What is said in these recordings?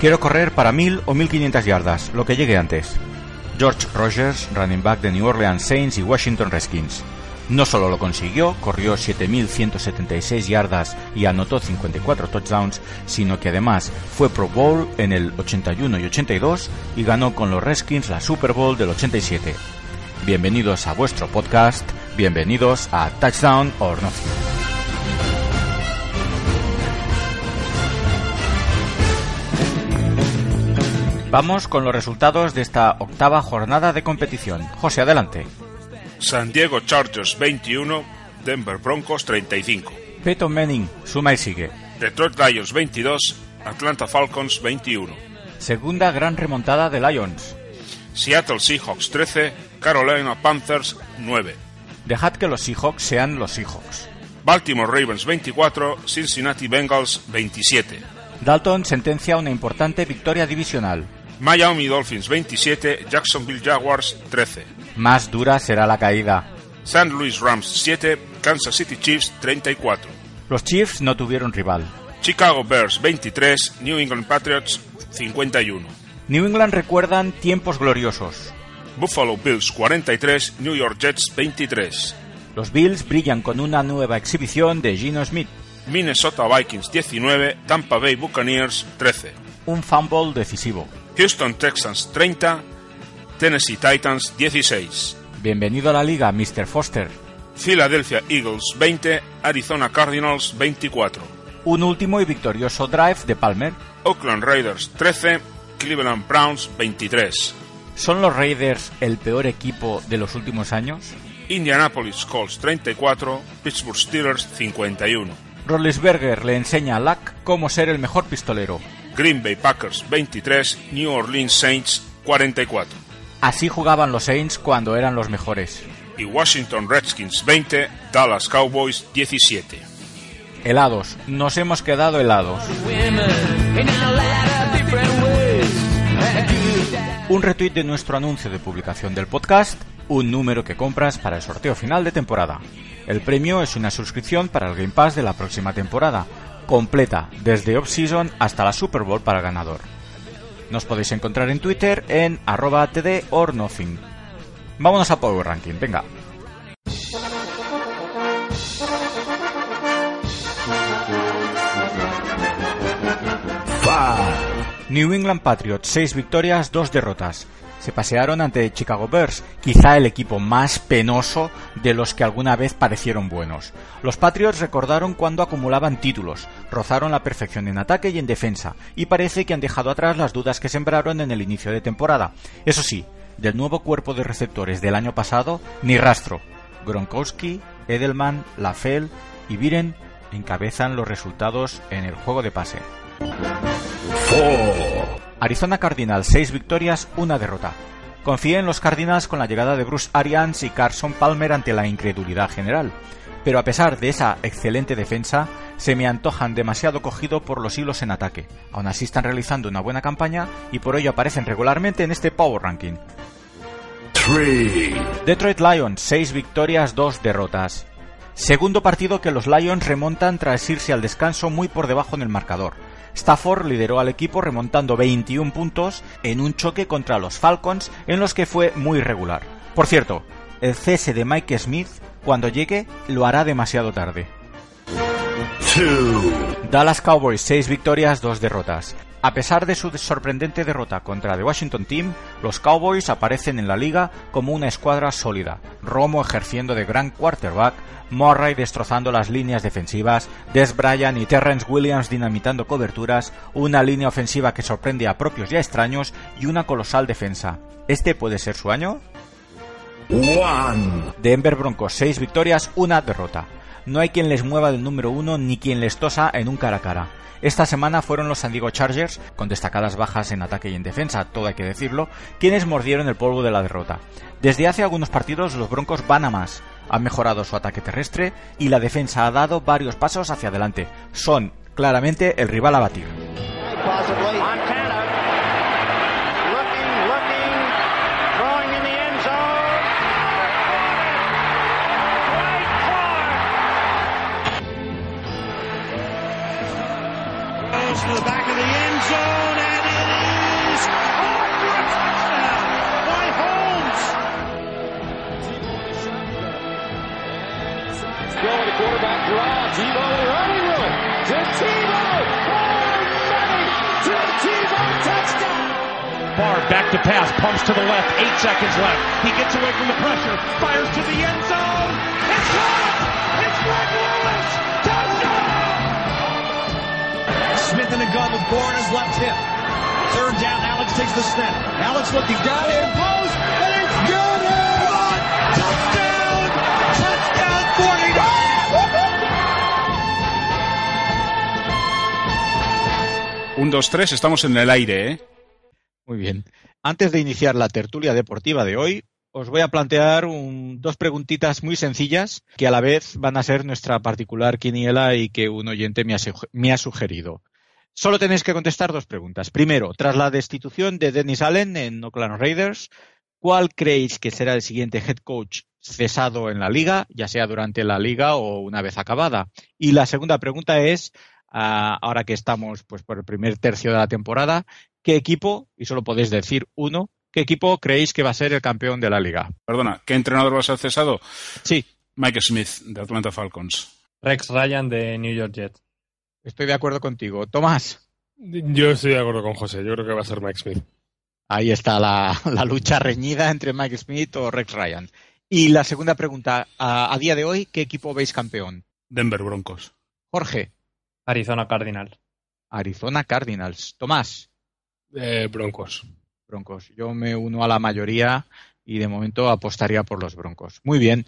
Quiero correr para 1000 o 1500 yardas, lo que llegue antes. George Rogers, running back de New Orleans Saints y Washington Redskins. No solo lo consiguió, corrió 7.176 yardas y anotó 54 touchdowns, sino que además fue Pro Bowl en el 81 y 82 y ganó con los Redskins la Super Bowl del 87. Bienvenidos a vuestro podcast, bienvenidos a Touchdown or Nothing. Vamos con los resultados de esta octava jornada de competición. José, adelante. San Diego Chargers 21, Denver Broncos 35. Peyton Manning, suma y sigue. Detroit Lions 22, Atlanta Falcons 21. Segunda gran remontada de Lions. Seattle Seahawks 13, Carolina Panthers 9. Dejad que los Seahawks sean los Seahawks. Baltimore Ravens 24, Cincinnati Bengals 27. Dalton sentencia una importante victoria divisional. Miami Dolphins 27, Jacksonville Jaguars 13. Más dura será la caída. St. Louis Rams 7, Kansas City Chiefs 34. Los Chiefs no tuvieron rival. Chicago Bears 23, New England Patriots 51. New England recuerdan tiempos gloriosos. Buffalo Bills 43, New York Jets 23. Los Bills brillan con una nueva exhibición de Gino Smith. Minnesota Vikings 19, Tampa Bay Buccaneers 13. Un fumble decisivo. Houston Texans 30, Tennessee Titans 16. Bienvenido a la liga, Mr. Foster. Philadelphia Eagles 20, Arizona Cardinals 24. Un último y victorioso drive de Palmer. Oakland Raiders 13, Cleveland Browns 23. ¿Son los Raiders el peor equipo de los últimos años? Indianapolis Colts 34, Pittsburgh Steelers 51. Rollisberger le enseña a Luck cómo ser el mejor pistolero. Green Bay Packers 23, New Orleans Saints 44. Así jugaban los Saints cuando eran los mejores. Y Washington Redskins 20, Dallas Cowboys 17. Helados, nos hemos quedado helados. Un retweet de nuestro anuncio de publicación del podcast, un número que compras para el sorteo final de temporada. El premio es una suscripción para el Game Pass de la próxima temporada, completa, desde off-season hasta la Super Bowl para el ganador. Nos podéis encontrar en Twitter en arroba td or nothing. Vámonos a Power Ranking, venga. New England Patriots, 6 victorias, 2 derrotas se pasearon ante Chicago Bears, quizá el equipo más penoso de los que alguna vez parecieron buenos. Los Patriots recordaron cuando acumulaban títulos, rozaron la perfección en ataque y en defensa, y parece que han dejado atrás las dudas que sembraron en el inicio de temporada. Eso sí, del nuevo cuerpo de receptores del año pasado, ni rastro. Gronkowski, Edelman, Lafell y Viren encabezan los resultados en el juego de pase. Arizona Cardinals, 6 victorias, una derrota. Confié en los Cardinals con la llegada de Bruce Arians y Carson Palmer ante la incredulidad general. Pero a pesar de esa excelente defensa, se me antojan demasiado cogido por los hilos en ataque. Aún así están realizando una buena campaña y por ello aparecen regularmente en este Power Ranking. Detroit Lions, 6 victorias, 2 derrotas. Segundo partido que los Lions remontan tras irse al descanso muy por debajo en el marcador. Stafford lideró al equipo remontando 21 puntos en un choque contra los Falcons en los que fue muy regular. Por cierto, el cese de Mike Smith, cuando llegue, lo hará demasiado tarde. Dallas Cowboys, 6 victorias, 2 derrotas. A pesar de su sorprendente derrota contra The Washington Team, los Cowboys aparecen en la liga como una escuadra sólida, Romo ejerciendo de gran quarterback, Murray destrozando las líneas defensivas, Des Bryant y Terrence Williams dinamitando coberturas, una línea ofensiva que sorprende a propios y a extraños y una colosal defensa. ¿Este puede ser su año? Denver Broncos, 6 victorias, una derrota. No hay quien les mueva del número uno ni quien les tosa en un cara a cara. Esta semana fueron los San Diego Chargers, con destacadas bajas en ataque y en defensa, todo hay que decirlo, quienes mordieron el polvo de la derrota. Desde hace algunos partidos los Broncos van a más. Han mejorado su ataque terrestre y la defensa ha dado varios pasos hacia adelante. Son claramente el rival a batir. To the back of the end zone, and it is caught for a touchdown by Holmes. Going to quarterback draw. Tebow running room to Tebow. Oh, to Tebow touchdown. Barr back to pass, pumps to the left, eight seconds left. He gets away from the pressure, fires to the end zone. It's caught! It's Greg Smith in the gun with Gore on his left hip. Third down, Alex takes the snap. Alex looking down in post, and it's good! Touchdown! Touchdown 49! Un, dos, tres, estamos en el aire, ¿eh? Muy bien. Antes de iniciar la tertulia deportiva de hoy, os voy a plantear un, dos preguntitas muy sencillas que a la vez van a ser nuestra particular quiniela y que un oyente me ha, me ha sugerido. Solo tenéis que contestar dos preguntas. Primero, tras la destitución de Dennis Allen en Oakland Raiders, ¿cuál creéis que será el siguiente head coach cesado en la liga, ya sea durante la liga o una vez acabada? Y la segunda pregunta es, uh, ahora que estamos pues, por el primer tercio de la temporada, ¿qué equipo, y solo podéis decir uno, qué equipo creéis que va a ser el campeón de la liga? Perdona, ¿qué entrenador va a ser cesado? Sí. Mike Smith, de Atlanta Falcons. Rex Ryan, de New York Jets. Estoy de acuerdo contigo. Tomás. Yo estoy de acuerdo con José. Yo creo que va a ser Mike Smith. Ahí está la, la lucha reñida entre Mike Smith o Rex Ryan. Y la segunda pregunta, a, a, día de hoy, ¿qué equipo veis campeón? Denver Broncos. Jorge. Arizona Cardinals. Arizona Cardinals. Tomás. Eh, Broncos. Broncos. Yo me uno a la mayoría y de momento apostaría por los Broncos. Muy bien.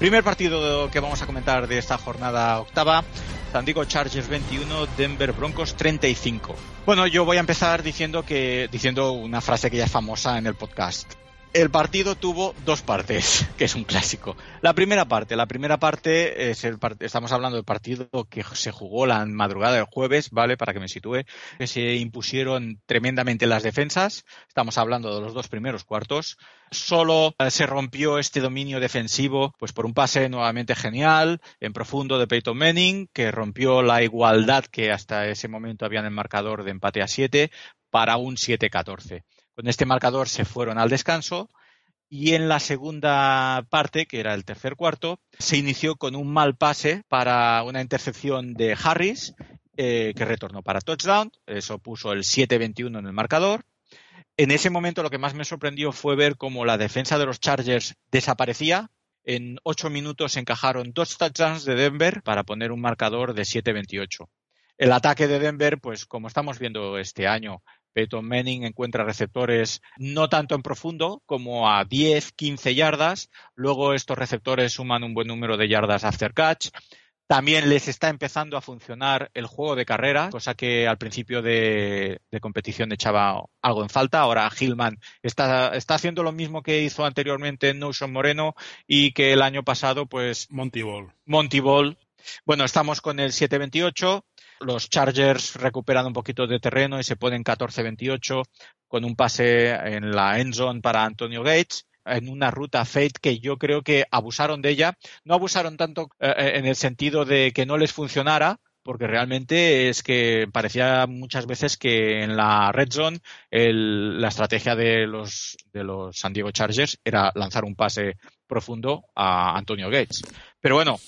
Primer partido que vamos a comentar de esta jornada octava. San Diego Chargers 21, Denver Broncos 35. Bueno, yo voy a empezar diciendo que diciendo una frase que ya es famosa en el podcast. El partido tuvo dos partes, que es un clásico. La primera parte, la primera parte es el part estamos hablando del partido que se jugó la madrugada del jueves, ¿vale? Para que me sitúe, que se impusieron tremendamente las defensas. Estamos hablando de los dos primeros cuartos. Solo eh, se rompió este dominio defensivo, pues por un pase nuevamente genial, en profundo de Peyton Manning, que rompió la igualdad que hasta ese momento había en el marcador de empate a 7 para un 7-14. Con este marcador se fueron al descanso y en la segunda parte, que era el tercer cuarto, se inició con un mal pase para una intercepción de Harris, eh, que retornó para touchdown. Eso puso el 7-21 en el marcador. En ese momento lo que más me sorprendió fue ver cómo la defensa de los Chargers desaparecía. En ocho minutos encajaron dos touchdowns de Denver para poner un marcador de 7-28. El ataque de Denver, pues como estamos viendo este año, Peyton Manning encuentra receptores no tanto en profundo como a 10, 15 yardas. Luego estos receptores suman un buen número de yardas after catch. También les está empezando a funcionar el juego de carrera, cosa que al principio de, de competición echaba algo en falta. Ahora Hillman está, está, haciendo lo mismo que hizo anteriormente Notion Moreno y que el año pasado, pues. Monty Ball. Monty Ball. Bueno, estamos con el 728 los Chargers recuperan un poquito de terreno y se ponen 14-28 con un pase en la end zone para Antonio Gates en una ruta fade que yo creo que abusaron de ella. No abusaron tanto eh, en el sentido de que no les funcionara, porque realmente es que parecía muchas veces que en la red zone el, la estrategia de los, de los San Diego Chargers era lanzar un pase profundo a Antonio Gates. Pero bueno,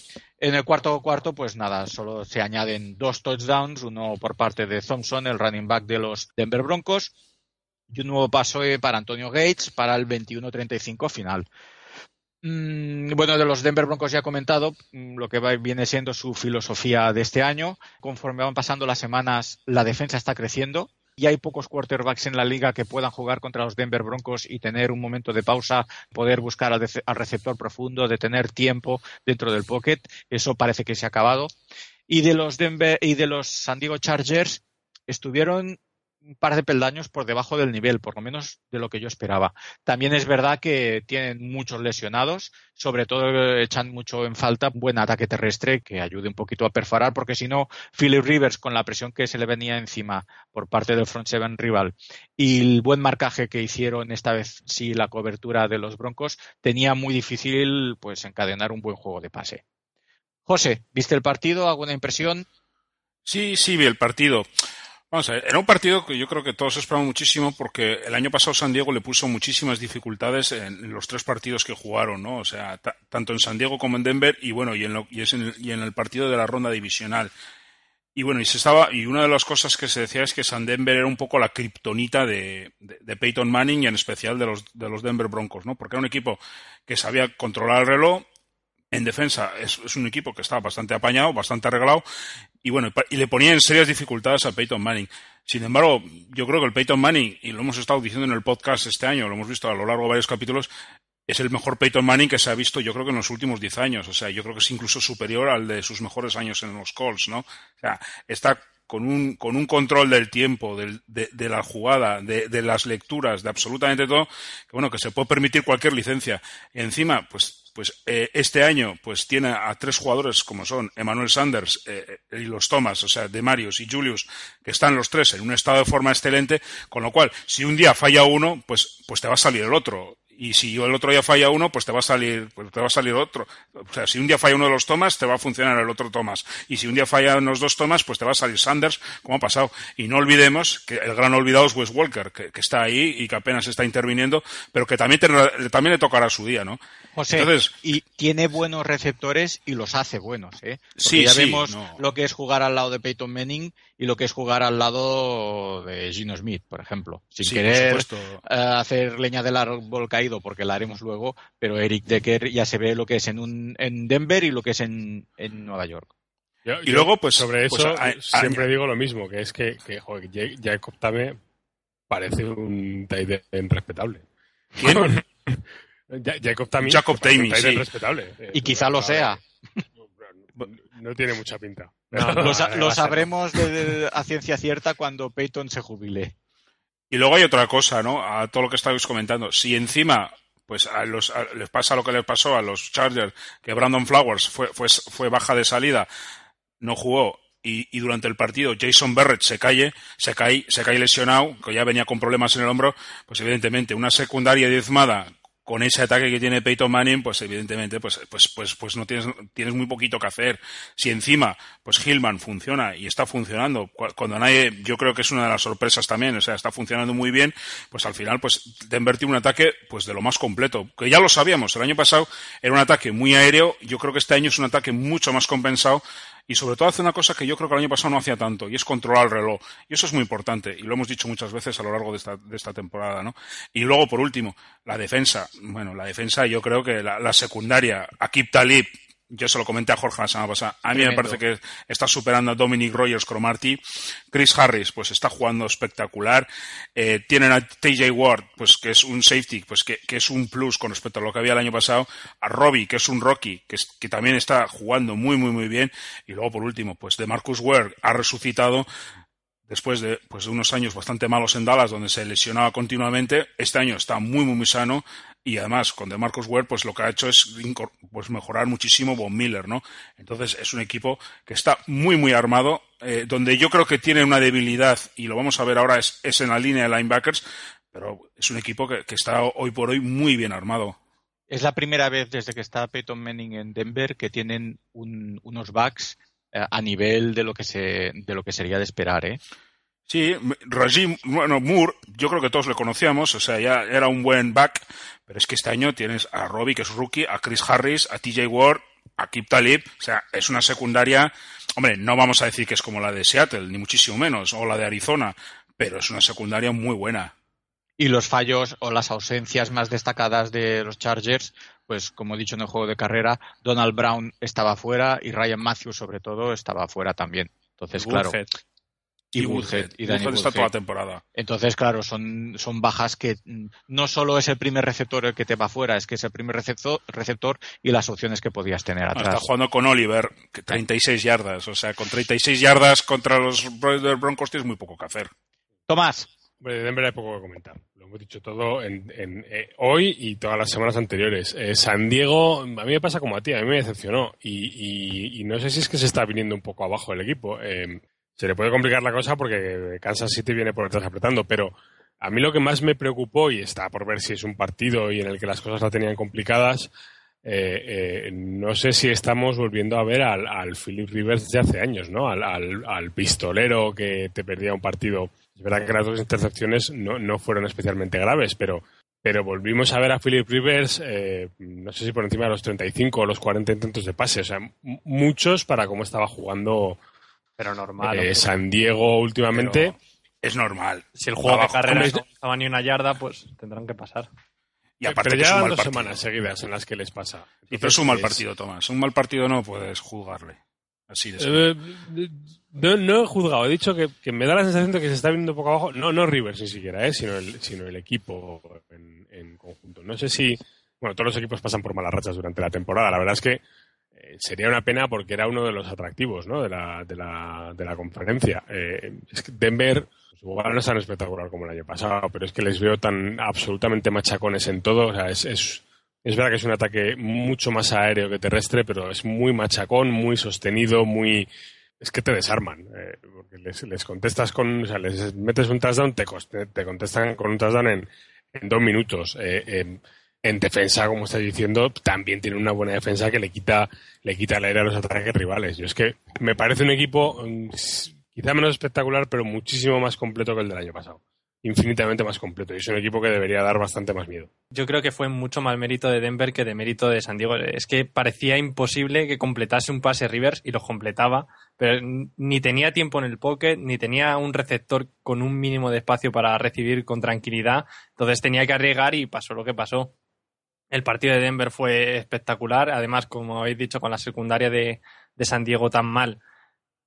En el cuarto cuarto, pues nada, solo se añaden dos touchdowns, uno por parte de Thompson, el running back de los Denver Broncos, y un nuevo paso para Antonio Gates para el 21-35 final. Mm, bueno, de los Denver Broncos ya he comentado mm, lo que viene siendo su filosofía de este año. Conforme van pasando las semanas, la defensa está creciendo y hay pocos quarterbacks en la liga que puedan jugar contra los Denver Broncos y tener un momento de pausa, poder buscar al, receptor profundo, de tener tiempo dentro del pocket. Eso parece que se ha acabado. Y de los Denver y de los San Diego Chargers estuvieron un par de peldaños por debajo del nivel, por lo menos de lo que yo esperaba. También es verdad que tienen muchos lesionados, sobre todo echan mucho en falta un buen ataque terrestre que ayude un poquito a perforar, porque si no, Philip Rivers, con la presión que se le venía encima por parte del front seven rival y el buen marcaje que hicieron esta vez sí la cobertura de los Broncos, tenía muy difícil pues encadenar un buen juego de pase. José, ¿viste el partido? ¿Alguna impresión? Sí, sí, vi el partido. Vamos a ver, era un partido que yo creo que todos esperaban muchísimo porque el año pasado San Diego le puso muchísimas dificultades en los tres partidos que jugaron, ¿no? O sea, tanto en San Diego como en Denver y bueno, y en, lo, y, en el partido de la ronda divisional. Y bueno, y se estaba, y una de las cosas que se decía es que San Denver era un poco la kriptonita de, de, de, Peyton Manning y en especial de los, de los Denver Broncos, ¿no? Porque era un equipo que sabía controlar el reloj, en defensa es, es, un equipo que estaba bastante apañado, bastante arreglado, y bueno, y le ponía en serias dificultades a Peyton Manning. Sin embargo, yo creo que el Peyton Manning, y lo hemos estado diciendo en el podcast este año, lo hemos visto a lo largo de varios capítulos, es el mejor Peyton Manning que se ha visto, yo creo que en los últimos 10 años. O sea, yo creo que es incluso superior al de sus mejores años en los Colts, ¿no? O sea, está con un, con un control del tiempo, del, de, de, la jugada, de, de, las lecturas, de absolutamente todo, que bueno, que se puede permitir cualquier licencia. Encima, pues pues eh, este año pues tiene a tres jugadores como son Emmanuel Sanders eh, y los Thomas, o sea, de Marius y Julius, que están los tres en un estado de forma excelente, con lo cual, si un día falla uno, pues, pues te va a salir el otro y si el otro día falla uno, pues te va a salir, pues te va a salir otro. O sea, si un día falla uno de los tomas, te va a funcionar el otro tomas. Y si un día fallan los dos tomas, pues te va a salir Sanders, como ha pasado. Y no olvidemos que el gran olvidado es Wes Walker, que, que está ahí y que apenas está interviniendo, pero que también, te, también le tocará su día, ¿no? José, Entonces, y tiene buenos receptores y los hace buenos, ¿eh? Porque sí, ya sí, vemos no. lo que es jugar al lado de Peyton Manning y lo que es jugar al lado de Gino Smith, por ejemplo. Sin sí, querer uh, hacer leña del árbol caído, porque la haremos luego, pero Eric Decker ya se ve lo que es en, un, en Denver y lo que es en, en Nueva York. Yo, y yo, luego, pues. Sobre pues, eso, a, a, siempre digo lo mismo, que es que, que joder, Jacob Tame parece un tight respetable. ¿Quién? Jacob Tame. Jacob Tame, sí. respetable. Y quizá lo sea. No tiene mucha pinta. No, lo, lo, sabremos de, de, a ciencia cierta cuando Peyton se jubile. Y luego hay otra cosa, ¿no? A todo lo que estáis comentando. Si encima pues a los, a, les pasa lo que les pasó a los Chargers, que Brandon Flowers fue, fue, fue baja de salida, no jugó, y, y, durante el partido Jason Barrett se cae, se cae, se cae lesionado, que ya venía con problemas en el hombro, pues evidentemente una secundaria diezmada con ese ataque que tiene Peyton Manning, pues evidentemente, pues, pues, pues, pues no tienes, tienes muy poquito que hacer. Si encima, pues Hillman funciona y está funcionando, cuando nadie, yo creo que es una de las sorpresas también, o sea, está funcionando muy bien, pues al final, pues Denver tiene un ataque, pues de lo más completo, que ya lo sabíamos, el año pasado era un ataque muy aéreo, yo creo que este año es un ataque mucho más compensado, y sobre todo hace una cosa que yo creo que el año pasado no hacía tanto, y es controlar el reloj. Y eso es muy importante, y lo hemos dicho muchas veces a lo largo de esta, temporada, ¿no? Y luego, por último, la defensa. Bueno, la defensa, yo creo que la, la secundaria, Akib Talib, yo se lo comenté a Jorge la semana pasada. A mí Tremendo. me parece que está superando a Dominic Rogers Cromarty. Chris Harris, pues está jugando espectacular. Eh, tienen a TJ Ward, pues que es un safety, pues que, que, es un plus con respecto a lo que había el año pasado. A Robbie, que es un Rocky, que, es, que también está jugando muy, muy, muy bien. Y luego, por último, pues de Marcus Ware ha resucitado después de pues, unos años bastante malos en Dallas, donde se lesionaba continuamente. Este año está muy, muy, muy sano y además con DeMarcus Ware pues lo que ha hecho es pues mejorar muchísimo Von Miller, ¿no? Entonces es un equipo que está muy muy armado, eh, donde yo creo que tiene una debilidad y lo vamos a ver ahora es, es en la línea de linebackers, pero es un equipo que, que, está hoy por hoy muy bien armado. Es la primera vez desde que está Peyton Manning en Denver que tienen un, unos backs eh, a nivel de lo que se de lo que sería de esperar, ¿eh? Sí, Rajim, bueno, Moore, yo creo que todos le conocíamos, o sea, ya era un buen back, pero es que este año tienes a Robbie, que es rookie, a Chris Harris, a TJ Ward, Akib Talib, o sea, es una secundaria, hombre, no vamos a decir que es como la de Seattle, ni muchísimo menos, o la de Arizona, pero es una secundaria muy buena. Y los fallos o las ausencias más destacadas de los Chargers, pues como he dicho en el juego de carrera, Donald Brown estaba fuera y Ryan Matthews sobre todo estaba fuera también. Entonces, claro. Woodhead. Y Woodhead. Y Danny Woodhead está Woodhead. toda la temporada. Entonces, claro, son, son bajas que no solo es el primer receptor el que te va fuera, es que es el primer receptor, receptor y las opciones que podías tener Ah, Está atrás. jugando con Oliver, que 36 yardas. O sea, con 36 yardas contra los Broncos tienes muy poco que hacer. Tomás, Hombre, de Denver hay poco que comentar. Lo hemos dicho todo en, en, eh, hoy y todas las semanas anteriores. Eh, San Diego, a mí me pasa como a ti, a mí me decepcionó. Y, y- y no sé si es que se está viniendo un poco abajo el equipo. Eh, se le puede complicar la cosa porque Kansas City viene por detrás apretando, pero a mí lo que más me preocupó, y está por ver si es un partido y en el que las cosas la tenían complicadas, eh, eh, no sé si estamos volviendo a ver al, Philip Rivers de hace años, ¿no? Al, pistolero que te perdía un partido. Es verdad que las dos intercepciones no, no fueron especialmente graves, pero, pero volvimos a ver a Philip Rivers, eh, no sé si por encima de los 35 o los 40 intentos de pase, o sea, muchos para cómo estaba jugando Pero normal. eh. San Diego últimamente. Pero es normal. si el juego de Abajo. carrera Hombre, no estaba ni una yarda, pues tendrán que pasar. Y aparte pero que es ya un van mal dos partido. semanas seguidas en las que les pasa. Y pero es un mal partido, Tomás. Un mal partido no puedes juzgarle. Así de. Eh, no, no he juzgado, he dicho que, que me da la sensación de que se está viendo poco abajo, no, no Rivers ni siquiera, eh, sino, el, sino el equipo en, en conjunto. No sé si, bueno, todos los equipos pasan por malas rachas durante la temporada, la verdad es que eh, sería una pena porque era uno de los atractivos ¿no? de, la, de, la, de la conferencia. Eh, es que Denver, pues no es tan espectacular como el año pasado, pero es que les veo tan absolutamente machacones en todo, o sea, es, es, es verdad que es un ataque mucho más aéreo que terrestre, pero es muy machacón, muy sostenido, muy... Es que te desarman, eh, porque les, les contestas con... O sea, les metes un touchdown, te, te contestan con un touchdown en, en dos minutos. Eh, en, en defensa, como estáis diciendo, también tiene una buena defensa que le quita, le quita el aire a los ataques rivales. Yo es que me parece un equipo mm, quizá menos espectacular, pero muchísimo más completo que el del año pasado. Infinitamente más completo. Y es un equipo que debería dar bastante más miedo. Yo creo que fue mucho más mérito de Denver que de mérito de San Diego. Es que parecía imposible que completase un pase Rivers y los completaba, pero ni tenía tiempo en el pocket, ni tenía un receptor con un mínimo de espacio para recibir con tranquilidad. Entonces tenía que arriesgar y pasó lo que pasó. El partido de Denver fue espectacular. Además, como habéis dicho, con la secundaria de, San Diego tan mal,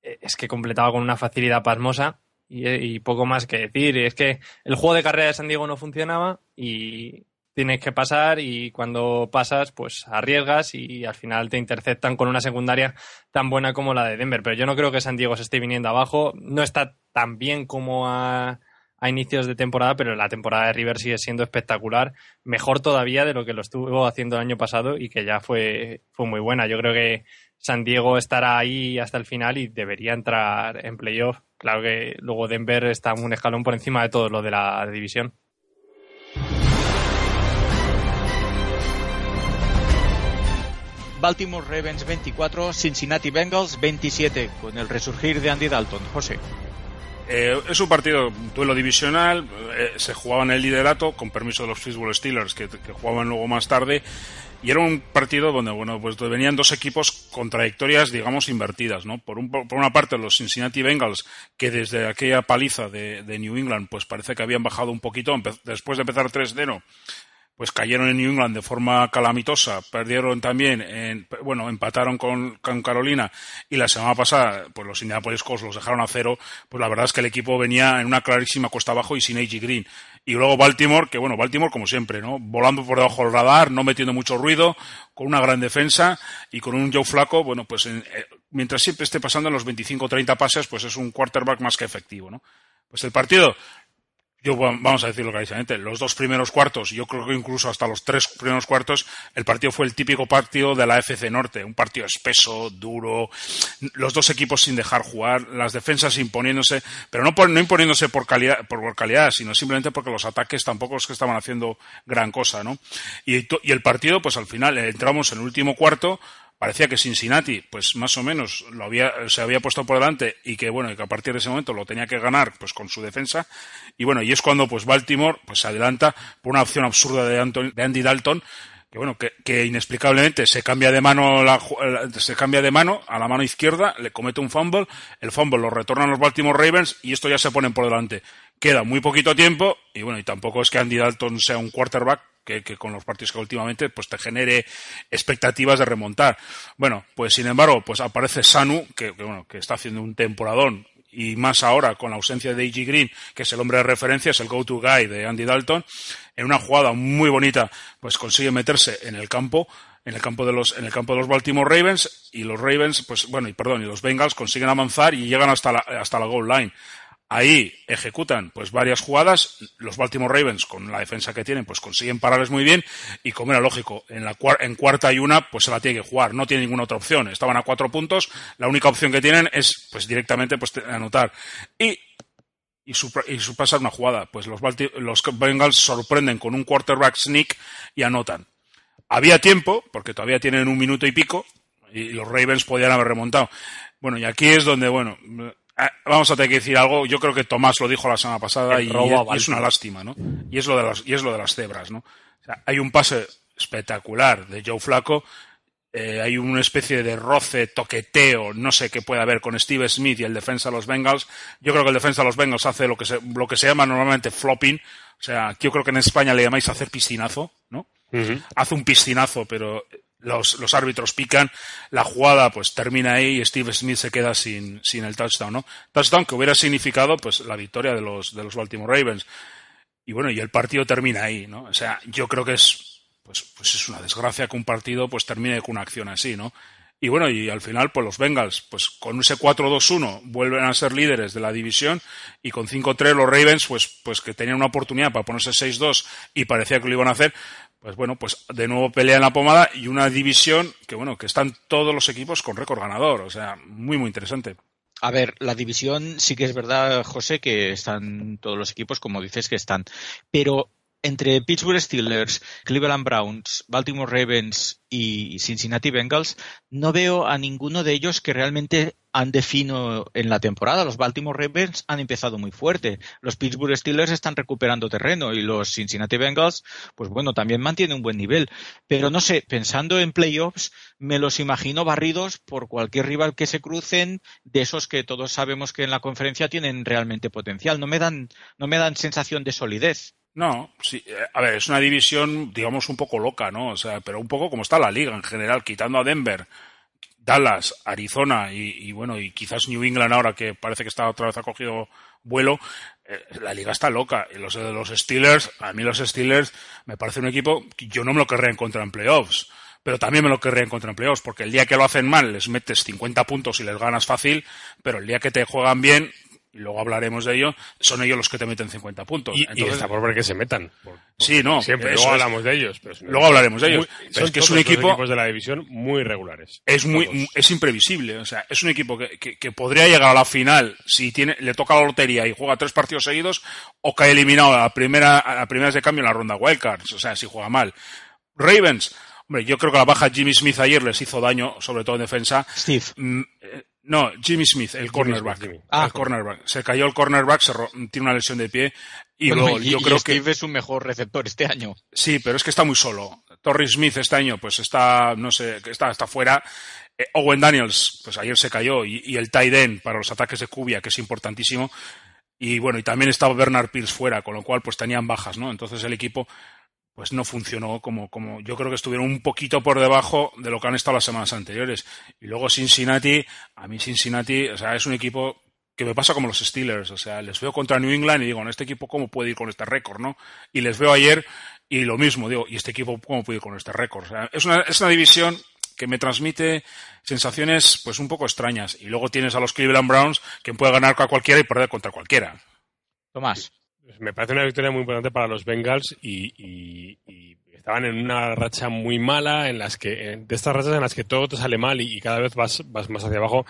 eh, es que completaba con una facilidad pasmosa y, y poco más que decir. Es que el juego de carrera de San Diego no funcionaba y tienes que pasar y cuando pasas, pues arriesgas y al final te interceptan con una secundaria tan buena como la de Denver. Pero yo no creo que San Diego se esté viniendo abajo. No está tan bien como a, a inicios de temporada, pero la temporada de River sigue siendo espectacular. Mejor todavía de lo que lo estuvo haciendo el año pasado y que ya fue, fue muy buena. Yo creo que San Diego estará ahí hasta el final y debería entrar en playoff. Claro que luego Denver está un escalón por encima de todo lo de la división. Baltimore Ravens 24, Cincinnati Bengals 27, con el resurgir de Andy Dalton. José. Eh, es un partido, un duelo divisional, eh, se jugaba en el liderato, con permiso de los Pittsburgh Steelers, que, jugaban luego más tarde, y era un partido donde, bueno, pues venían dos equipos con trayectorias, digamos, invertidas, ¿no? Por, un, por una parte, los Cincinnati Bengals, que desde aquella paliza de, de New England, pues parece que habían bajado un poquito, después de empezar 3-0, pues cayeron en New England de forma calamitosa, perdieron también, en, bueno, empataron con, con Carolina y la semana pasada, pues los Indianapolis Colts los dejaron a cero, pues la verdad es que el equipo venía en una clarísima cuesta abajo y sin AJ Green. Y luego Baltimore, que bueno, Baltimore como siempre, ¿no? Volando por debajo del radar, no metiendo mucho ruido, con una gran defensa y con un Joe Flaco, bueno, pues en- eh, mientras siempre esté pasando en los 25 o 30 pases, pues es un quarterback más que efectivo, ¿no? Pues el partido, yo va- vamos a decirlo clarísimamente, los dos primeros cuartos, yo creo que incluso hasta los tres primeros cuartos, el partido fue el típico partido de la FC Norte, un partido espeso, duro, los dos equipos sin dejar jugar, las defensas imponiéndose, pero no, por- no imponiéndose por calidad, por calidad, sino simplemente porque los ataques tampoco es que estaban haciendo gran cosa, ¿no? Y, y el partido, pues al final eh, entramos en el último cuarto, parecía que Cincinnati, pues más o menos lo había, se había puesto por delante y que bueno, que a partir de ese momento lo tenía que ganar, pues con su defensa. Y bueno, y es cuando pues Baltimore, pues se adelanta por una opción absurda de, Andy Dalton, que bueno, que, que inexplicablemente se cambia de mano la, la- se cambia de mano a la mano izquierda, le comete un fumble, el fumble lo retornan los Baltimore Ravens y esto ya se ponen por delante. Queda muy poquito tiempo y bueno, y tampoco es que Andy Dalton sea un quarterback que, que con los partidos que últimamente pues te genere expectativas de remontar. Bueno, pues sin embargo, pues aparece Sanu, que, que, bueno, que está haciendo un temporadón y más ahora con la ausencia de A.G. Green, que es el hombre de referencia, es el go-to guy de Andy Dalton, en una jugada muy bonita, pues consigue meterse en el campo, en el campo de los, en el campo de los Baltimore Ravens, y los Ravens, pues bueno, y perdón, y los Bengals consiguen avanzar y llegan hasta la, hasta la goal line. Ahí ejecutan pues varias jugadas, los Baltimore Ravens con la defensa que tienen pues consiguen pararles muy bien. Y como era lógico, en la cuarta y una pues se la tiene que jugar, no tiene ninguna otra opción, estaban a cuatro puntos, la única opción que tienen es pues directamente pues anotar. Y y, supra- y supasar una jugada, pues los, Bengals sorprenden con un quarterback sneak y anotan. Había tiempo, porque todavía tienen un minuto y pico, y los Ravens podían haber remontado. Bueno, y aquí es donde, bueno, vamos a tener que decir algo. Yo creo que Tomás lo dijo la semana pasada y, es una lástima, ¿no? Y es lo de las, y es lo de las cebras, ¿no? O sea, hay un pase espectacular de Joe Flaco. eh, hay una especie de roce, toqueteo, no sé qué puede haber con Steve Smith y el defensa de los Bengals. Yo creo que el defensa de los Bengals hace lo que se, lo que se llama normalmente flopping. O sea, yo creo que en España le llamáis hacer piscinazo, ¿no? hace un piscinazo, pero los, los árbitros pican, la jugada pues termina ahí y Steve Smith se queda sin, sin el touchdown, ¿no? Touchdown que hubiera significado pues la victoria de los, de los Baltimore Ravens. Y bueno, y el partido termina ahí, ¿no? O sea, yo creo que es, pues, pues es una desgracia que un partido pues termine con una acción así, ¿no? Y bueno, y al final, pues los Bengals, pues con ese 4-2-1 vuelven a ser líderes de la división y con 5-3 los Ravens, pues, pues que tenían una oportunidad para ponerse 6-2 y parecía que lo iban a hacer, pues bueno, pues de nuevo pelea en la pomada y una división que bueno, que están todos los equipos con récord ganador, o sea, muy muy interesante. A ver, la división sí que es verdad, José, que están todos los equipos, como dices que están. Pero entre Pittsburgh Steelers, Cleveland Browns, Baltimore Ravens y Cincinnati Bengals, no veo a ninguno de ellos que realmente han defino en la temporada. Los Baltimore Ravens han empezado muy fuerte. Los Pittsburgh Steelers están recuperando terreno y los Cincinnati Bengals, pues bueno, también mantienen un buen nivel. Pero no sé, pensando en playoffs, me los imagino barridos por cualquier rival que se crucen, de esos que todos sabemos que en la conferencia tienen realmente potencial. No me dan, no me dan sensación de solidez. No, sí, eh, a ver, es una división, digamos, un poco loca, ¿no? O sea, pero un poco como está la liga en general, quitando a Denver, Dallas, Arizona y, y bueno, y quizás New England ahora que parece que está otra vez ha cogido vuelo, eh, la liga está loca. Y los los Steelers, a mí los Steelers me parece un equipo que yo no me lo querría encontrar en playoffs. Pero también me lo querría encontrar en playoffs, porque el día que lo hacen mal les metes 50 puntos y les ganas fácil, pero el día que te juegan bien, y luego hablaremos de ello, son ellos los que te meten 50 puntos. Y, y Entonces, está por ver que se metan. por- Sí, no, Siempre, luego es. hablamos de ellos. Pero si no- Luego hablaremos de ellos. Muy- Pero son es que es un equipo- equipos de la división muy regulares. es muy Todos. es imprevisible o sea es un equipo que, que- que podría llegar a la final si tiene le toca la lotería y juega tres partidos seguidos o cae eliminado a la primera a la primera de cambio en la ronda wildcards o sea si juega mal Ravens hombre yo creo que la baja Jimmy Smith ayer les hizo daño sobre todo en defensa Steve. Mm, eh, no Jimmy Smith el cornerback Smith. Ah. el cornerback se cayó el cornerback se tiene una lesión de pie y Bueno, luego y- yo y creo que es un mejor receptor este año. Sí, pero es que está muy solo. Torrey Smith este año, pues está, no sé, que está, está fuera. Eh, Owen Daniels, pues ayer se cayó. Y, y el tight end para los ataques de Cubia, que es importantísimo. Y bueno, y también estaba Bernard Pierce fuera, con lo cual pues tenían bajas, ¿no? Entonces el equipo pues no funcionó como, como yo creo que estuvieron un poquito por debajo de lo que han estado las semanas anteriores. Y luego Cincinnati, a mí Cincinnati, o sea, es un equipo que me pasa como los Steelers, o sea, les veo contra New England y digo, en este equipo cómo puede ir con este récord, ¿no? Y les veo ayer y lo mismo, digo, ¿y este equipo cómo puede ir con este récord? O sea, es una, es una división que me transmite sensaciones pues un poco extrañas. Y luego tienes a los Cleveland Browns, que puede ganar a cualquiera y perder contra cualquiera. Tomás. Me parece una victoria muy importante para los Bengals y, y- estaban en una racha muy mala, en las que de estas rachas en las que todo te sale mal y, cada vez vas, vas más hacia abajo.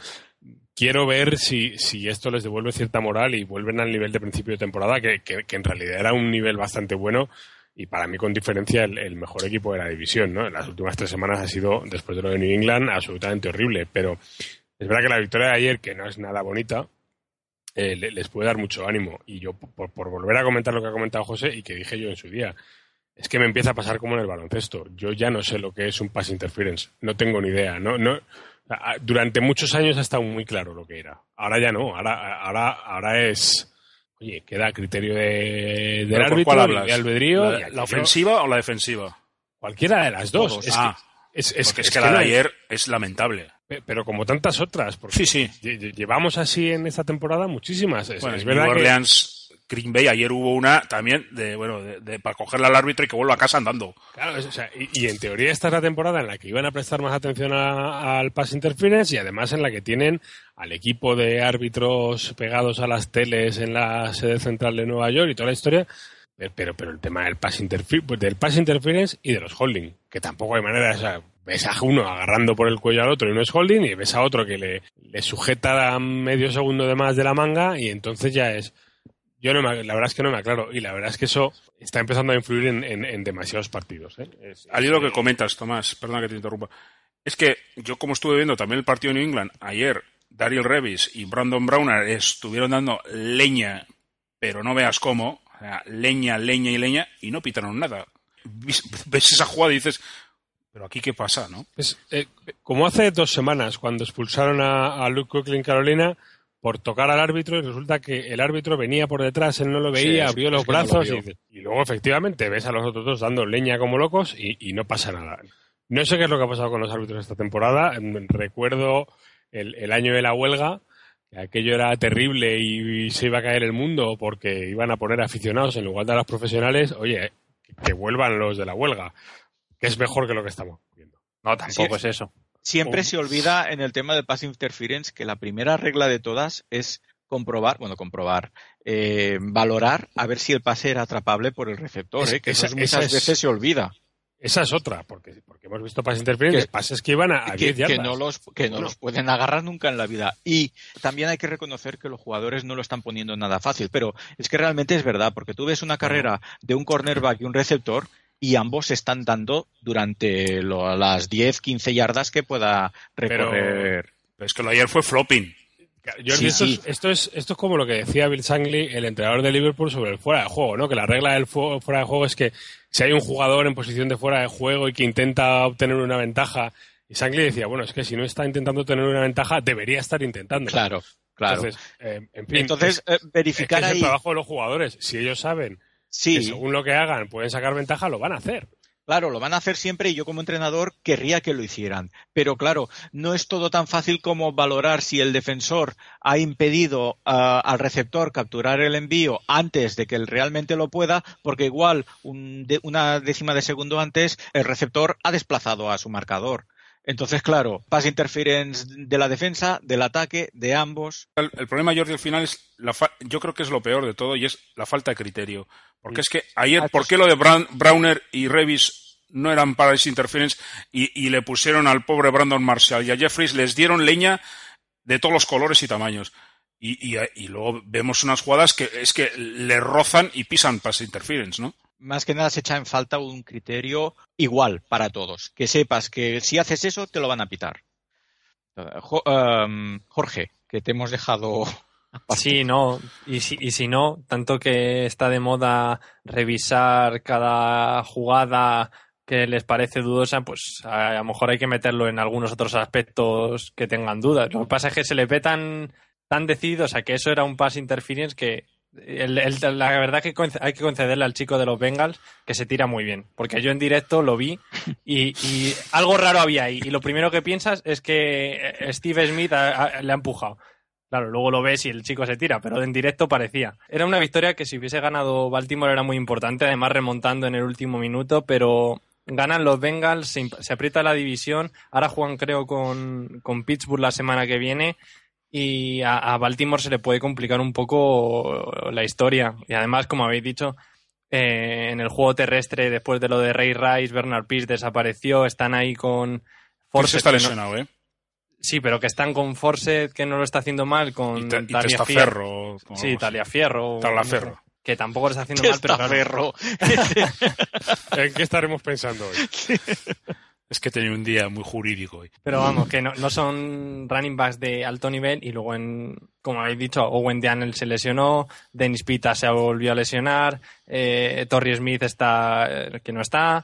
Quiero ver si, si esto les devuelve cierta moral y vuelven al nivel de principio de temporada, que, que- en realidad era un nivel bastante bueno y para mí con diferencia el, el mejor equipo de la división. ¿no? En las últimas tres semanas ha sido, después de lo de New England, absolutamente horrible, pero es verdad que la victoria de ayer, que no es nada bonita, eh, le- les puede dar mucho ánimo. Y yo, por, por volver a comentar lo que ha comentado José y que dije yo en su día, es que me empieza a pasar como en el baloncesto. Yo ya no sé lo que es un pass interference. No tengo ni idea. No, no, durante muchos años ha estado muy claro lo que era. Ahora ya no. Ahora, ahora, ahora es. Oye, queda a criterio de, del ¿Pero por árbitro cuál hablas? de albedrío. ¿La, ofensiva o la defensiva? cualquiera de las dos. Es, Ah, que, es, es Porque que- es que es la de ayer es lamentable. Pe- Pero como tantas otras. Porque Sí, sí. lle- lle- Llevamos así en esta temporada muchísimas. Es, Bueno, es en verdad New que- Orleans, Green Bay, ayer hubo una también de, bueno, de, de- para cogerle al árbitro y que vuelva a casa andando. Claro, es- o sea, y, y en teoría esta es la temporada en la que iban a prestar más atención a- al pass interference y además en la que tienen al equipo de árbitros pegados a las teles en la sede central de Nueva York y toda la historia. Pero, pero, el tema del pass, interfe- pues del pass interference y de los holding, que tampoco hay manera, o sea, ves a uno agarrando por el cuello al otro y no es holding, y ves a otro que le, le sujeta medio segundo de más de la manga y entonces ya es, yo no me- la verdad es que no me aclaro. Y la verdad es que eso está empezando a influir en, en- en demasiados partidos. ¿eh? Es- hilo que comentas, Tomás, perdona que te interrumpa. Es que yo, como estuve viendo también el partido de New England, ayer Daryl Revis y Brandon Browner estuvieron dando leña, pero no veas cómo, leña, leña y leña, y no pitaron nada. Ves esa jugada y dices, pero aquí qué pasa, ¿no? es, eh, como hace dos semanas, cuando expulsaron a, a Luke en Carolina por tocar al árbitro, y resulta que el árbitro venía por detrás, él no lo Sí, veía, es- abrió es los que no lo brazos y, y luego efectivamente ves a los otros dos dando leña como locos y, y no pasa nada. No sé qué es lo que ha pasado con los árbitros esta temporada. Recuerdo el, el año de la huelga, que aquello era terrible y, se iba a caer el mundo porque iban a poner aficionados en lugar de a los profesionales. Oye, que, que vuelvan los de la huelga, que es mejor que lo que estamos viendo. No, tampoco Sí. es eso. Siempre se olvida en el tema del pass interference que la primera regla de todas es comprobar, bueno, comprobar, eh, valorar a ver si el pase era atrapable por el receptor, Es- ¿eh? que esa- eso muchas es- veces se olvida. Esa es otra, porque, porque hemos visto pases interferentes, Que- pases que iban a, a que, 10 yardas. que no los que no los pueden agarrar nunca en la vida y también hay que reconocer que los jugadores no lo están poniendo nada fácil pero es que realmente es verdad porque tú ves una carrera de un cornerback y un receptor y ambos se están dando durante lo- las 10 15 yardas que pueda recorrer Pero es que lo de ayer fue flopping. Jordi, Sí, esto, sí. Es, esto, es, esto es como lo que decía Bill Shankly, el entrenador de Liverpool, sobre el fuera de juego, ¿no? Que la regla del fu- fuera de juego es que si hay un jugador en posición de fuera de juego y que intenta obtener una ventaja, y Shankly decía, bueno, es que si no está intentando obtener una ventaja, debería estar intentando. claro claro Entonces, eh, en fin, entonces es, eh, verificar es el ahí trabajo de los jugadores. Si ellos saben que sí según lo que hagan pueden sacar ventaja, lo van a hacer. Claro, lo van a hacer siempre y yo como entrenador querría que lo hicieran. Pero claro, no es todo tan fácil como valorar si el defensor ha impedido ah, al receptor capturar el envío antes de que él realmente lo pueda, porque igual un de- una décima de segundo antes el receptor ha desplazado a su marcador. Entonces, claro, pass interference de la defensa, del ataque, de ambos. El, el problema, Jordi, al final es, la fa- yo creo que es lo peor de todo y es la falta de criterio. Porque es que ayer, Ah, ¿por qué lo de Brown- Browner y Revis no eran para ese interference y, y le pusieron al pobre Brandon Marshall y a Jeffries les dieron leña de todos los colores y tamaños? Y, y- y luego vemos unas jugadas que es que le rozan y pisan ese interference, ¿no? Más que nada se echa en falta un criterio igual para todos. Que sepas que si haces eso, te lo van a pitar. Eh, em, Jorge, que te hemos dejado. Sí, no. Y si, y si no, tanto que está de moda revisar cada jugada que les parece dudosa, pues a, a lo mejor hay que meterlo en algunos otros aspectos que tengan dudas. Lo que pasa es que se le ve tan, tan decidido, o sea, que eso era un pass interference que el- el- la verdad que hay que concederle al chico de los Bengals que se tira muy bien, porque yo en directo lo vi y, y algo raro había ahí. Y lo primero que piensas es que eh, Steve Smith ha- ha- le ha empujado. Claro, luego lo ves y el chico se tira, pero en directo parecía. Era una victoria que si hubiese ganado Baltimore era muy importante, además remontando en el último minuto, pero ganan los Bengals, se, se aprieta la división, ahora juegan creo con, con Pittsburgh la semana que viene y a, a Baltimore se le puede complicar un poco la historia. Y además, como habéis dicho, eh, en el juego terrestre, después de lo de Ray Rice, Bernard Pierce desapareció, están ahí con Forse está no- lesionado, ¿eh? Sí, pero que están con Forset, que no lo está haciendo mal, con Y, te, y Talia como Sí. Taliaferro. Talaferro. no sé, que tampoco lo está haciendo mal, pero claro. ¿En qué estaremos pensando hoy? Es que tenía un día muy jurídico hoy. Pero vamos, que no, no son running backs de alto nivel y luego, en, como habéis dicho, Owen Daniel se lesionó, Dennis Pita se volvió a lesionar, eh, Torrey Smith está eh, que no está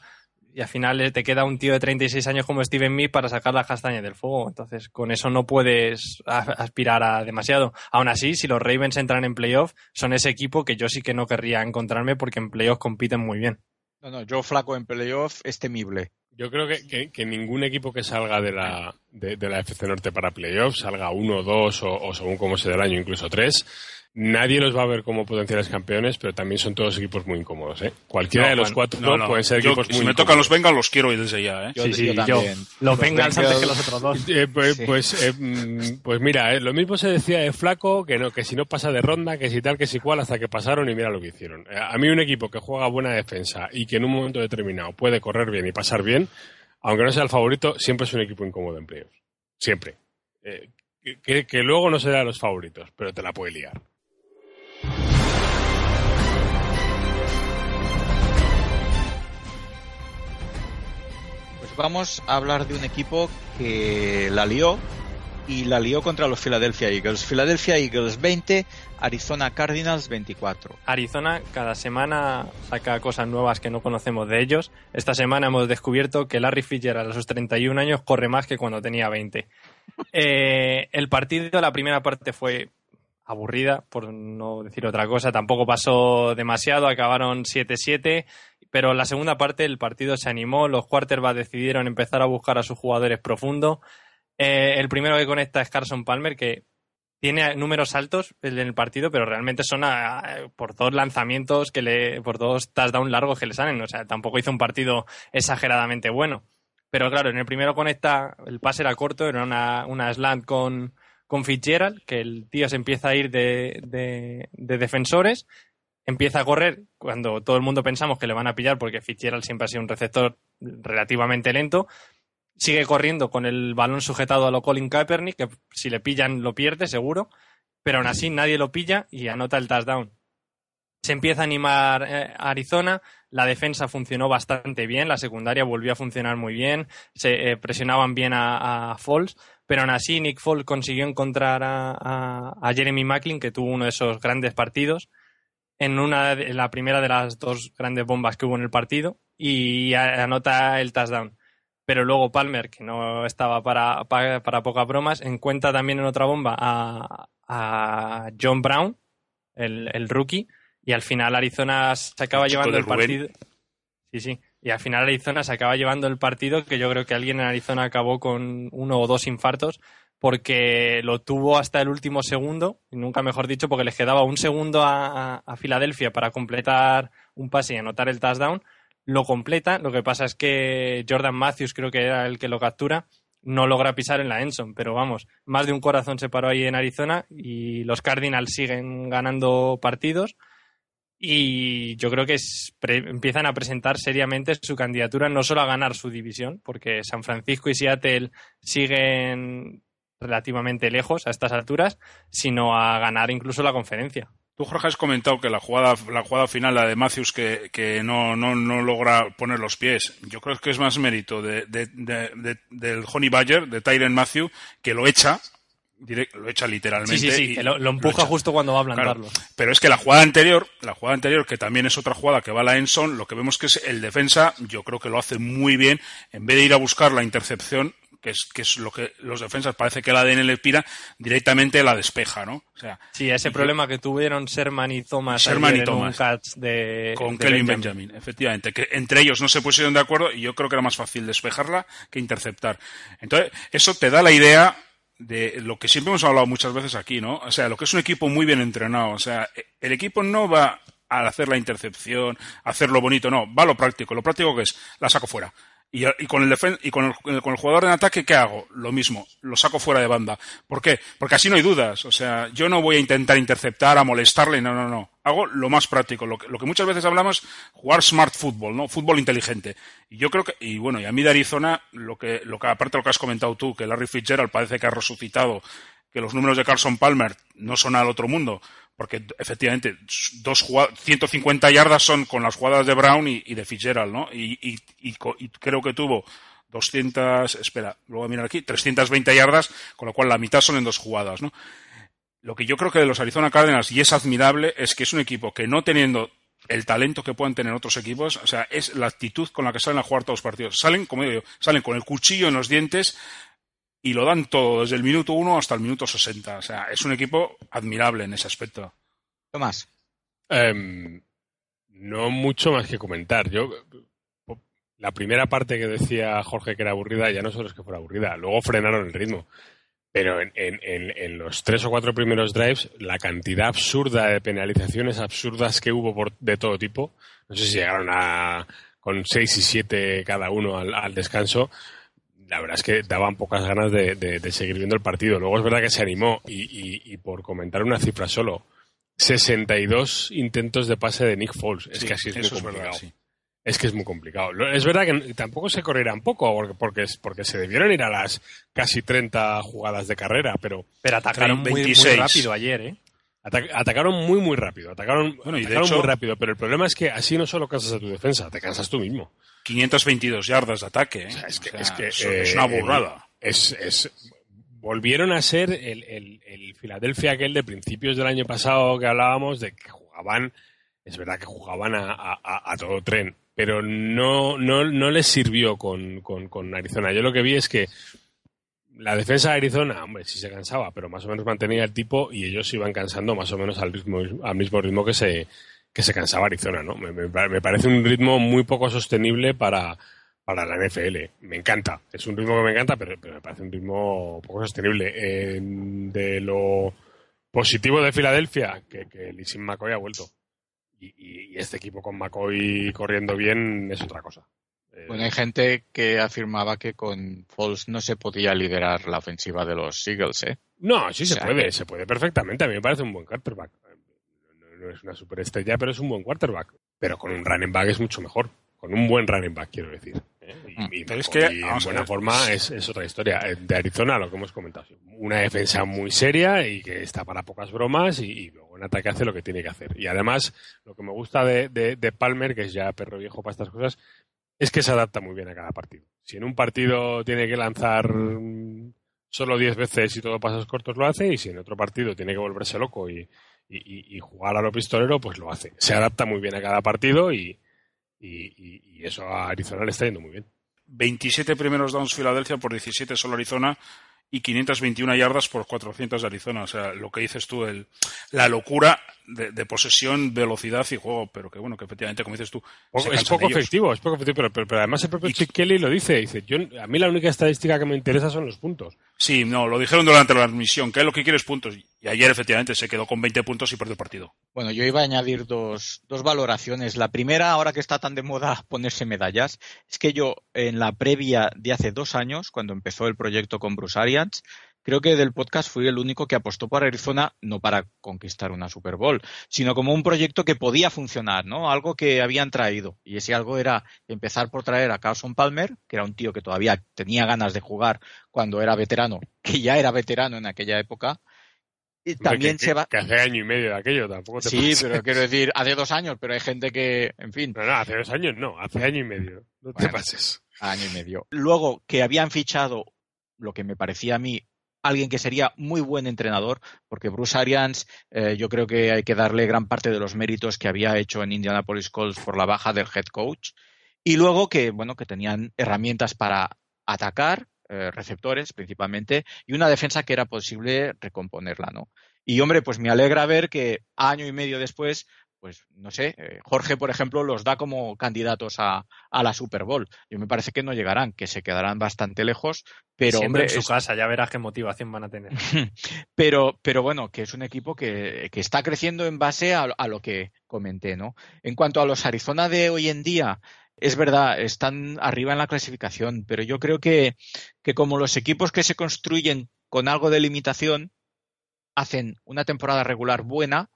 y al final eh, te queda un tío de 36 años como Steven Mee para sacar las castañas del fuego. Entonces, con eso no puedes a- aspirar a demasiado. Aún así, si los Ravens entran en playoff, son ese equipo que yo sí que no querría encontrarme porque en playoff compiten muy bien. No, no, Joe Flaco en playoff es temible. Yo creo que, que- ningún equipo que salga de la, de, la FC Norte para playoffs, salga uno, dos o, o según cómo sea del año, incluso tres, nadie los va a ver como potenciales campeones, pero también son todos equipos muy incómodos. ¿eh? Cualquiera No, de los cuatro no, no. pueden ser Yo, equipos si muy me incómodos. tocan los Bengals, los quiero ir desde ya, ¿eh? Yo, sí, sí, yo yo, también. los Los Bengals antes que los otros dos. Eh, pues, Sí. pues, eh, mm, pues mira, eh, lo mismo se decía de Flaco, que no, que si no pasa de ronda, que si tal, que si cual, hasta que pasaron y mira lo que hicieron. Eh, A mí un equipo que juega buena defensa y que en un momento determinado puede correr bien y pasar bien, aunque no sea el favorito, siempre es un equipo incómodo en playoffs. Siempre. Eh, que, que luego no será de los favoritos, pero te la puede liar. Vamos a hablar de un equipo que la lió y la lió contra los Philadelphia Eagles. Philadelphia Eagles 20, Arizona Cardinals 24. Arizona cada semana saca cosas nuevas que no conocemos de ellos. Esta semana hemos descubierto que Larry Fitzgerald a sus 31 años corre más que cuando tenía 20. Eh, el partido, la primera parte fue aburrida, por no decir otra cosa. Tampoco pasó demasiado, acabaron 7-7. Pero la segunda parte el partido se animó, los quarterbacks decidieron empezar a buscar a sus jugadores profundo. Eh, el primero que conecta es Carson Palmer, que tiene números altos en el partido, pero realmente son por dos lanzamientos que le, por dos touchdowns largos que le salen. O sea, tampoco hizo un partido exageradamente bueno. Pero claro, en el primero conecta, el pase era corto, era una, una slant con, con Fitzgerald, que el tío se empieza a ir de- de defensores, empieza a correr cuando todo el mundo pensamos que le van a pillar porque Fitzgerald siempre ha sido un receptor relativamente lento. Sigue corriendo con el balón sujetado a lo Colin Kaepernick, que si le pillan lo pierde seguro, pero aún así nadie lo pilla y anota el touchdown. Se empieza a animar eh, Arizona, la defensa funcionó bastante bien, la secundaria volvió a funcionar muy bien, se eh, presionaban bien a, a Foles, pero aún así Nick Foles consiguió encontrar a, a- a Jeremy Macklin, que tuvo uno de esos grandes partidos, en una de- en la primera de las dos grandes bombas que hubo en el partido, y anota el touchdown. Pero luego Palmer, que no estaba para, para, para pocas bromas, encuentra también en otra bomba a, a John Brown, el, el rookie, y al final Arizona se acaba El llevando el partido. Sí, sí. Y al final Arizona se acaba llevando el partido que yo creo que alguien en Arizona acabó con uno o dos infartos porque lo tuvo hasta el último segundo, y nunca mejor dicho, porque les quedaba un segundo a, a- Filadelfia para completar un pase y anotar el touchdown. Lo completa, lo que pasa es que Jordan Matthews creo que era el que lo captura, no logra pisar en la Enson, pero vamos, más de un corazón se paró ahí en Arizona y los Cardinals siguen ganando partidos y yo creo que empiezan a presentar seriamente su candidatura no solo a ganar su división, porque San Francisco y Seattle siguen relativamente lejos a estas alturas, sino a ganar incluso la conferencia. Tú, Jorge, has comentado que la jugada, la jugada final, la de Matthews, que, que no, no, no logra poner los pies. Yo creo que es más mérito de, de- de- de- del Honey Badger, de Tyron Matthew, que lo echa, direct- lo echa literalmente. Sí, sí, sí, y- lo, lo empuja justo cuando va a Claro. plantarlo. Pero es que la jugada anterior, la jugada anterior, que también es otra jugada que va a la Enson, lo que vemos que es el defensa, yo creo que lo hace muy bien, en vez de ir a buscar la intercepción, que es, que es lo que los defensas parece que el ADN le pira, directamente la despeja, ¿no? O sea, Sí, ese y- problema que tuvieron Sherman y Thomas Sherman y en un Thomas. catch de, con de Kelvin Benjamin. efectivamente, que entre ellos no se pusieron de acuerdo y yo creo que era más fácil despejarla que interceptar. Entonces, eso te da la idea de lo que siempre hemos hablado muchas veces aquí, ¿no? O sea, lo que es un equipo muy bien entrenado. O sea, el equipo no va a hacer la intercepción, a hacer lo bonito, no, va a lo práctico. Lo práctico que es, la saco fuera. Y, y con el defen- y con el, con el jugador en ataque, ¿qué hago? Lo mismo, lo saco fuera de banda. ¿Por qué? Porque así no hay dudas. O sea, yo no voy a intentar interceptar, a molestarle, no, no, no. Hago lo más práctico, lo que, lo que muchas veces hablamos, jugar smart football, ¿no? Fútbol inteligente. Y yo creo que, y bueno, y a mí de Arizona, lo que, lo que, aparte de lo que has comentado tú, que Larry Fitzgerald parece que ha resucitado, que los números de Carson Palmer no son al otro mundo, porque efectivamente dos jugad- 150 yardas son con las jugadas de Brown y, de Fitzgerald, ¿no? Y, creo que tuvo 200, espera, luego mirar aquí, 320 yardas, con lo cual la mitad son en dos jugadas, ¿no? Lo que yo creo que de los Arizona Cardinals, y es admirable, es que es un equipo que no teniendo el talento que puedan tener otros equipos, o sea, es la actitud con la que salen a jugar todos los partidos. Salen, como digo, salen con el cuchillo en los dientes y lo dan todo, desde el minuto 1 hasta el minuto 60. O sea, es un equipo admirable en ese aspecto. Tomás. Em, no mucho más que comentar. Yo la primera parte que decía Jorge que era aburrida ya no solo es que fuera aburrida, luego frenaron el ritmo. Pero en, en, en, los tres o cuatro primeros drives, la cantidad absurda de penalizaciones absurdas que hubo por, de todo tipo, no sé si llegaron a con seis y siete cada uno al, al descanso, la verdad es que daban pocas ganas de, de, de, seguir viendo el partido. Luego es verdad que se animó y, y, y por comentar una cifra solo, 62 intentos de pase de Nick Foles. Es Sí, que así es muy es complicado. verdad, sí. Es que es muy complicado. Es verdad que tampoco se correrán poco, porque, porque, porque se debieron ir a las casi 30 jugadas de carrera, pero Pero atacaron muy, muy 26. rápido ayer, ¿eh? Ata- atacaron muy, muy rápido. Atacaron, Bueno, y de hecho- muy rápido, pero el problema es que así no solo cansas a tu defensa, te cansas tú mismo. 522 yardas de ataque, ¿eh? O sea, es que, O sea, es, que, eso eh, es una burrada. Es, es- volvieron a ser el, el, el Philadelphia aquel de principios del año pasado que hablábamos de que jugaban, es verdad que jugaban a, a- a- a todo tren, pero no, no, no les sirvió con, con, con Arizona. Yo lo que vi es que la defensa de Arizona, hombre, sí se cansaba, pero más o menos mantenía el tipo y ellos iban cansando más o menos al, ritmo, al mismo ritmo que se, que se cansaba Arizona, ¿no? Me, parece un ritmo muy poco sostenible para, para la NFL. Me encanta. Es un ritmo que me encanta, pero, me parece un ritmo poco sostenible. Eh, de lo positivo de Filadelfia, que, que Lisin McCoy ha vuelto. Y- y este equipo con McCoy corriendo bien es otra cosa. Bueno, hay gente que afirmaba que con Foles no se podía liderar la ofensiva de los Eagles, ¿eh? No, sí se O sea puede, que- se puede perfectamente. A mí me parece un buen quarterback. No, no es una superestrella, pero es un buen quarterback. Pero con un running back es mucho mejor. Con un buen running back, quiero decir. ¿eh? Y, y Pero es en buena ver, forma es, es otra historia. Eh, De Arizona, lo que hemos comentado. Una defensa muy seria y que está para pocas bromas y, y luego en ataque hace lo que tiene que hacer. Y además, lo que me gusta de, de- de Palmer, que es ya perro viejo para estas cosas, es que se adapta muy bien a cada partido. Si en un partido tiene que lanzar solo 10 veces y todo pasos cortos lo hace, y si en otro partido tiene que volverse loco y, jugar a lo pistolero, pues lo hace. Se adapta muy bien a cada partido y- y eso a Arizona le está yendo muy bien. 27 primeros downs Filadelfia por 17 solo Arizona y 521 yardas por 400 de Arizona. O sea, lo que dices tú, el, la locura de, de posesión, velocidad y juego, pero que bueno, que efectivamente, como dices tú, se es poco efectivo, es poco efectivo, pero, pero- pero además el propio Y- Chick Kelly lo dice, dice, yo, a mí la única estadística que me interesa son los puntos. Sí, no, lo dijeron durante la transmisión, que es lo que quiere es puntos. Y ayer efectivamente se quedó con 20 puntos y perdió el partido. Bueno, yo iba a añadir dos, dos valoraciones. La primera, ahora que está tan de moda ponerse medallas, es que yo en la previa de hace dos años, cuando empezó el proyecto con Bruce Arians, creo que del podcast fui el único que apostó por Arizona no para conquistar una Super Bowl, sino como un proyecto que podía funcionar, ¿no? Algo que habían traído. Y ese algo era empezar por traer a Carson Palmer, que era un tío que todavía tenía ganas de jugar cuando era veterano, que ya era veterano en aquella época. Y también que, se va. que hace año y medio de aquello, tampoco te Sí, pases. pero quiero decir, hace dos años, pero hay gente que, en fin, No, no, hace dos años no, hace año y medio. No te pases. año y medio. Luego, que habían fichado, lo que me parecía a mí, alguien que sería muy buen entrenador, porque Bruce Arians, eh, yo creo que hay que darle gran parte de los méritos que había hecho en Indianapolis Colts por la baja del head coach. Y luego que, bueno, que tenían herramientas para atacar, eh, receptores principalmente, y una defensa que era posible recomponerla, ¿no? Y hombre, pues me alegra ver que año y medio después, pues no sé, eh, Jorge, por ejemplo, los da como candidatos a, a la Super Bowl. Yo me parece que no llegarán, que se quedarán bastante lejos, pero hombre, en su es- casa, ya verás qué motivación van a tener. pero, pero bueno, que es un equipo que, que está creciendo en base a, a lo que comenté, ¿no? En cuanto a los Arizona de hoy en día, es verdad, están arriba en la clasificación, pero yo creo que, que como los equipos que se construyen con algo de limitación hacen una temporada regular buena,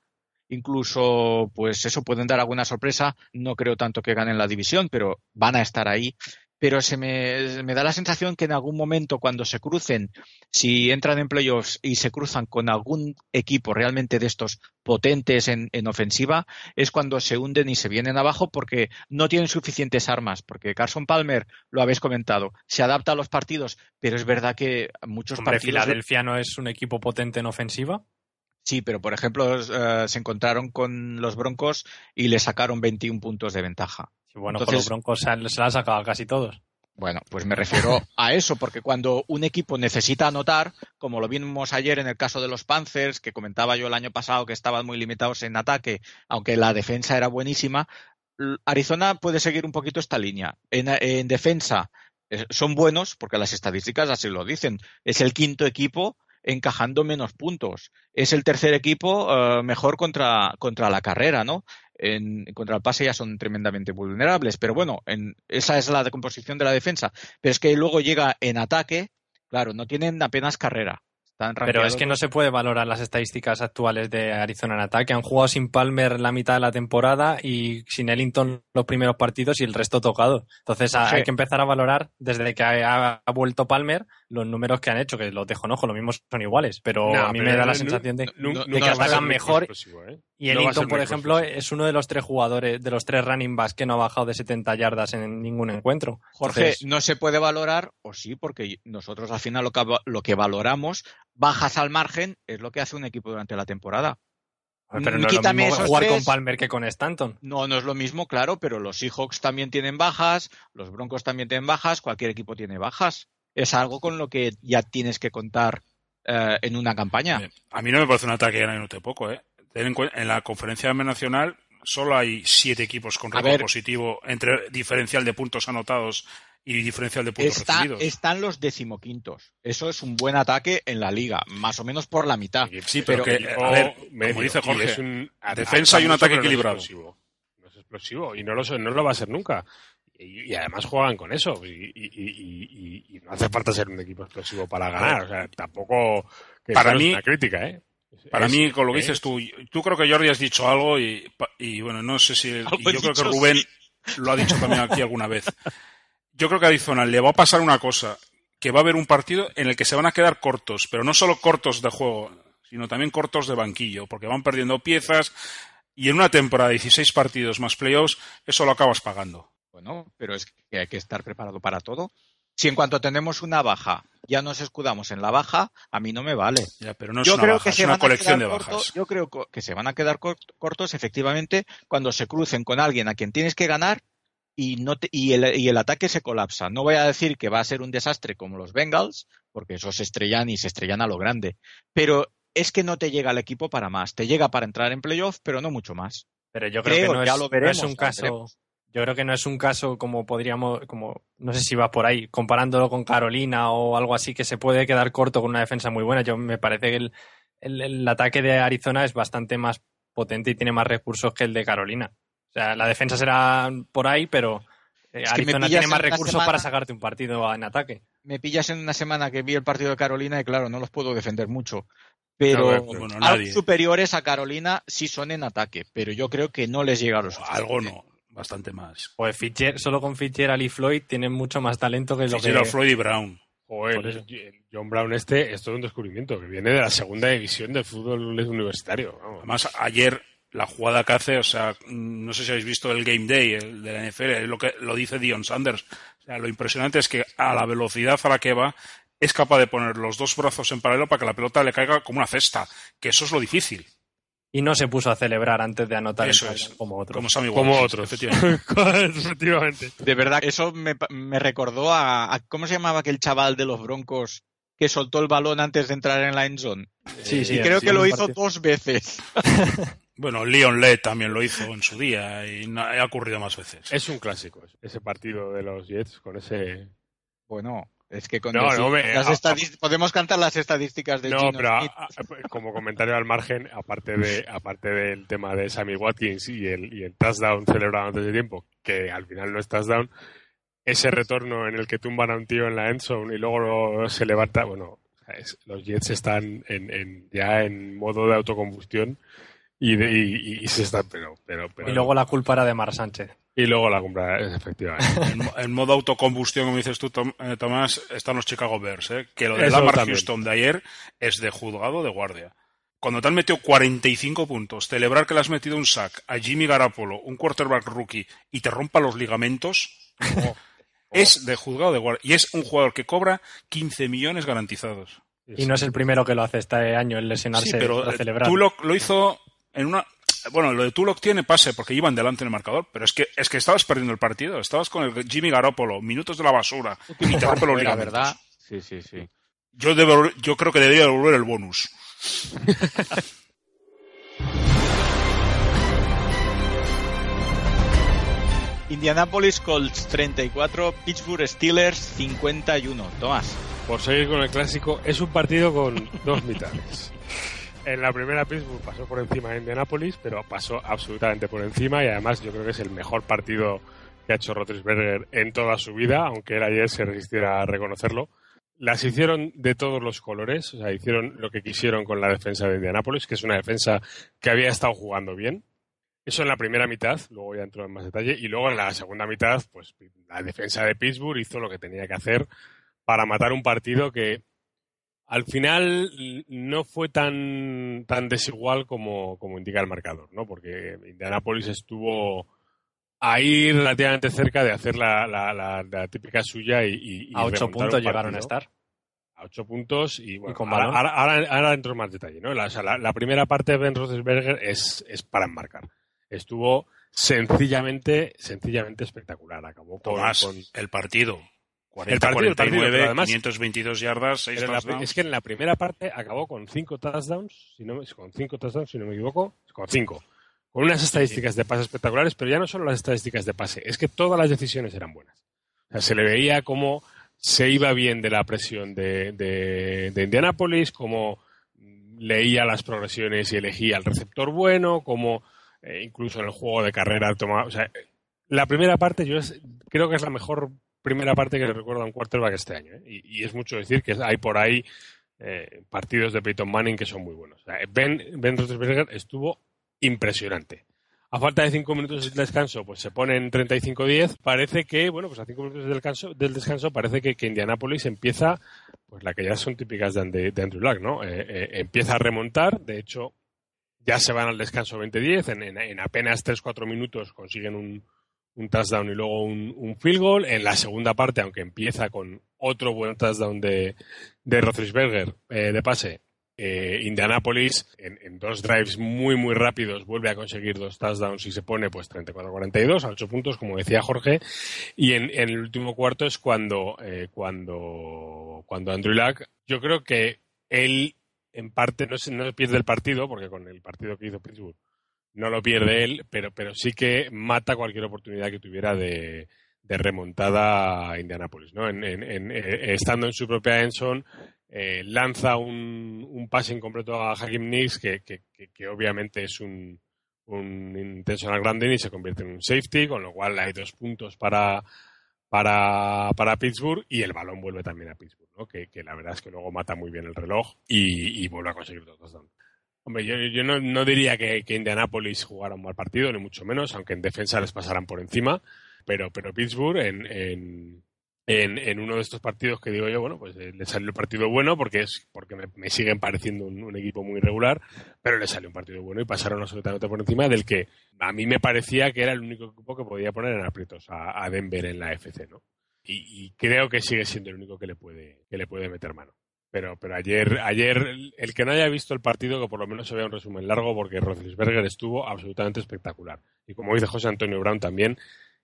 incluso pues eso pueden dar alguna sorpresa, no creo tanto que ganen la división, pero van a estar ahí. Pero se me, me, da la sensación que en algún momento cuando se crucen, si entran en playoffs y se cruzan con algún equipo realmente de estos potentes en, en, ofensiva, es cuando se hunden y se vienen abajo porque no tienen suficientes armas, porque Carson Palmer, lo habéis comentado, se adapta a los partidos, pero es verdad que muchos Hombre, partidos... ¿Filadelfia no es un equipo potente en ofensiva? Sí, pero por ejemplo uh, se encontraron con los Broncos y le sacaron 21 puntos de ventaja. Sí, bueno, Entonces, los Broncos se, se la han sacado casi todos. Bueno, pues me refiero a eso, porque cuando un equipo necesita anotar, como lo vimos ayer en el caso de los Panthers, que comentaba yo el año pasado que estaban muy limitados en ataque, aunque la defensa era buenísima, Arizona puede seguir un poquito esta línea. En, en defensa eh, son buenos, porque las estadísticas así lo dicen. Es el quinto equipo encajando menos puntos. Es el tercer equipo uh, mejor contra, contra la carrera, ¿no? En, contra el pase ya son tremendamente vulnerables, pero bueno, en, esa es la composición de la defensa. Pero es que luego llega en ataque, claro, no tienen apenas carrera. Pero es que no se puede valorar las estadísticas actuales de Arizona en ataque. Han jugado sin Palmer la mitad de la temporada y sin Ellington los primeros partidos y el resto tocado. Entonces sí. hay que empezar a valorar desde que ha, vuelto Palmer los números que han hecho, que los dejo ojo, lo mismo son iguales, pero no, a mí pero me da la sensación de, no, de que atacan mejor. ¿eh? Y Ellington, por ejemplo, es uno de los tres jugadores, de los tres running backs que no ha bajado de 70 yardas en ningún encuentro. Jorge, Entonces, no se puede valorar, o sí, porque nosotros al final lo que, lo que valoramos bajas al margen es lo que hace un equipo durante la temporada. Pero no Quítame es lo mismo jugar tres. con Palmer que con Stanton. No, no es lo mismo, claro, pero los Seahawks también tienen bajas, los Broncos también tienen bajas, cualquier equipo tiene bajas. Es algo con lo que ya tienes que contar eh, en una campaña. A mí no me parece un ataque gran note poco, ¿eh? En, en la conferencia nacional solo hay siete equipos con récord positivo entre diferencial de puntos anotados y diferencial de puntos Está, recibidos. Están los decimoquintos. Eso es un buen ataque en la liga, más o menos por la mitad. Sí, pero, pero que, a ver, medio, como dice Jorge, es un, defensa y un ataque equilibrado. No es, no es explosivo y no lo, no lo va a ser nunca. Y, y, además juegan con eso. Y, y, y, no hace falta ser un equipo explosivo para ganar. O sea, tampoco. Que para mí, una crítica, ¿eh? Para es, mí, con lo que dices tú, tú creo que Jordi has dicho algo y, y bueno, no sé si. yo creo que Rubén sí. lo ha dicho también aquí alguna vez. Yo creo que a Arizona le va a pasar una cosa, que va a haber un partido en el que se van a quedar cortos, pero no solo cortos de juego, sino también cortos de banquillo, porque van perdiendo piezas y en una temporada de 16 partidos más playoffs, eso lo acabas pagando. Bueno, pero es que hay que estar preparado para todo. Si en cuanto tenemos una baja ya nos escudamos en la baja, a mí no me vale. Ya, pero no es yo una creo baja, que es una colección de bajas. Cortos, yo creo que se van a quedar cortos, efectivamente, cuando se crucen con alguien a quien tienes que ganar y, no te, y, el, y el ataque se colapsa. No voy a decir que va a ser un desastre como los Bengals, porque esos se estrellan y se estrellan a lo grande. Pero es que no te llega el equipo para más. Te llega para entrar en playoff, pero no mucho más. Pero yo creo, creo que no es, veremos, no es un caso. Veremos. Yo creo que no es un caso como podríamos, como no sé si va por ahí, comparándolo con Carolina o algo así, que se puede quedar corto con una defensa muy buena. Yo me parece que el, el, el ataque de Arizona es bastante más potente y tiene más recursos que el de Carolina. O sea, la defensa será por ahí, pero eh, es Arizona tiene más recursos semana, para sacarte un partido en ataque. Me pillas en una semana que vi el partido de Carolina y claro, no los puedo defender mucho. Pero no, bueno, algo superiores a Carolina sí son en ataque, pero yo creo que no les llega a los Algo no bastante más. Pues Fischer, solo con Fitzgerald y Floyd tienen mucho más talento que lo Fitzgerald, que... Floyd y Brown. Joder, John Brown este es todo un descubrimiento, que viene de la segunda división del fútbol universitario. Vamos. Además, ayer la jugada que hace, o sea, no sé si habéis visto el Game Day el de la NFL, es lo que lo dice Dion Sanders. O sea, lo impresionante es que a la velocidad a la que va es capaz de poner los dos brazos en paralelo para que la pelota le caiga como una cesta, que eso es lo difícil y no se puso a celebrar antes de anotar eso el es. como otros. Como, Sammy como Watkins, otros. Efectivamente. efectivamente. De verdad, eso me, me recordó a, a, ¿Cómo se llamaba aquel chaval de los Broncos que soltó el balón antes de entrar en la end zone? Sí, sí. Y creo sí, que lo hizo partido. dos veces. bueno, Leon Led también lo hizo en su día y no, ha ocurrido más veces. Es un clásico ese partido de los Jets con ese. Bueno, es que con no, decir, no, me, las a, podemos cantar las estadísticas de No, Gino pero a, como comentario al margen, aparte de aparte del tema de Sammy Watkins y el, y el touchdown celebrado antes de tiempo, que al final no es touchdown, ese retorno en el que tumban a un tío en la end zone y luego se levanta, bueno, los Jets están en, en, ya en modo de autocombustión y, de- y- y se está, pero, pero, pero- Y luego la culpa era de Mar Sánchez. y luego la compra, efectivamente. En, en modo autocombustión, como dices tú, Tom- eh, Tomás, están los Chicago Bears, ¿eh? que lo de Eso Lamar también. Houston de ayer es de juzgado de guardia. Cuando te han metido 45 puntos, celebrar que le has metido un sack a Jimmy Garapolo, un quarterback rookie, y te rompa los ligamentos, es de juzgado de guardia. Y es un jugador que cobra 15 millones garantizados. Y no es el primero que lo hace este año en lesionarse Sí, pero para eh, celebrar. Tulloch lo hizo en una... Bueno, lo de Tulloch tiene pase porque iban delante en el marcador, pero es que es que estabas perdiendo el partido. Estabas con el Jimmy Garoppolo, minutos de la basura, y te rompe los La verdad, sí, sí, sí. Yo, debo- yo creo que debería devolver el bonus. Indianapolis Colts 34, Pittsburgh Steelers 51. Tomás. Por seguir con el clásico, es un partido con dos mitades. En la primera Pittsburgh pasó por encima de Indianapolis, pero pasó absolutamente por encima y además yo creo que es el mejor partido que ha hecho Roethlisberger en toda su vida, aunque él ayer se resistiera a reconocerlo. Las hicieron de todos los colores, o sea, hicieron lo que quisieron con la defensa de Indianapolis, que es una defensa que había estado jugando bien. Eso en la primera mitad, luego ya entró en más detalle, y luego en la segunda mitad, pues la defensa de Pittsburgh hizo lo que tenía que hacer para matar un partido que al final no fue tan, tan desigual como, como indica el marcador, ¿no? Porque Indianapolis estuvo ahí relativamente cerca de hacer la, la, la- la típica suya y, a ocho puntos un llegaron a estar. A ocho puntos y, bueno, Y con ahora, ahora, ahora- ahora entro en más detalle, ¿no? La, o sea, la- la primera parte de Ben Roethlisberger es, es para enmarcar. Estuvo sencillamente, sencillamente espectacular. Acabó con, Tomás, con- el partido. El partido, el partido, 40-49, pero además- 522 yardas, 6 Pero en la- touchdowns. es que en la primera parte acabó con cinco touchdowns, si no, con cinco touchdowns, si no me equivoco, con cinco. Con unas estadísticas de pase espectaculares, pero ya no solo las estadísticas de pase, es que todas las decisiones eran buenas. O sea, se le veía cómo se iba bien de la presión de, de, de Indianapolis, cómo leía las progresiones y elegía el receptor bueno, cómo eh, incluso en el juego de carrera tomaba. O sea, la primera parte yo es- creo que es la mejor primera parte que le recuerdo a un quarterback este año. ¿eh? Y, es mucho decir que hay por ahí eh, partidos de Peyton Manning que son muy buenos. O ben, ben Roethlisberger estuvo impresionante. A falta de cinco minutos de descanso, pues se pone en 35-10. Parece que, bueno, pues a cinco minutos del descanso, del descanso parece que, que empieza, pues la que ya son típicas de, Andrew Luck, ¿no? Eh, eh, empieza a remontar. De hecho, ya se van al descanso 20-10. En, en- en apenas 3-4 minutos consiguen un, un touchdown y luego un, un field goal. En la segunda parte, aunque empieza con otro buen touchdown de, de Roethlisberger eh, de pase, eh, Indianapolis en, en dos drives muy muy rápidos vuelve a conseguir dos touchdowns y se pone pues 34-42 a 8 puntos como decía Jorge y en, el último cuarto es cuando eh, cuando cuando Andrew Luck yo creo que él en parte no, se, no pierde el partido porque con el partido que hizo Pittsburgh no lo pierde él pero pero sí que mata cualquier oportunidad que tuviera de, remontada a Indianapolis ¿no? En- en- en- eh, estando en su propia endzone eh, lanza un, un pase incompleto a Hakim Nicks que, que, que- obviamente es un, un intentional grounding y se convierte en un safety, con lo cual hay dos puntos para, para, para Pittsburgh y el balón vuelve también a Pittsburgh, ¿no? que, la verdad es que luego mata muy bien el reloj y, vuelve a conseguir dos. Hombre, yo, no, diría que, que Indianapolis jugara un mal partido, ni mucho menos, aunque en defensa les pasaran por encima, pero, pero Pittsburgh en, en, en, uno de estos partidos que digo yo, bueno, pues eh, le salió el partido bueno porque es porque me, siguen pareciendo un, equipo muy irregular, pero le salió un partido bueno y pasaron absolutamente por encima del que a mí me parecía que era el único equipo que podía poner en aprietos a, a Denver en la FC, ¿no? Y, y creo que sigue siendo el único que le puede que le puede meter mano. Pero, pero ayer, ayer, el que no haya visto el partido, que por lo menos se vea un resumen largo, porque Roethlisberger estuvo absolutamente espectacular. Y como dice José Antonio Brown también,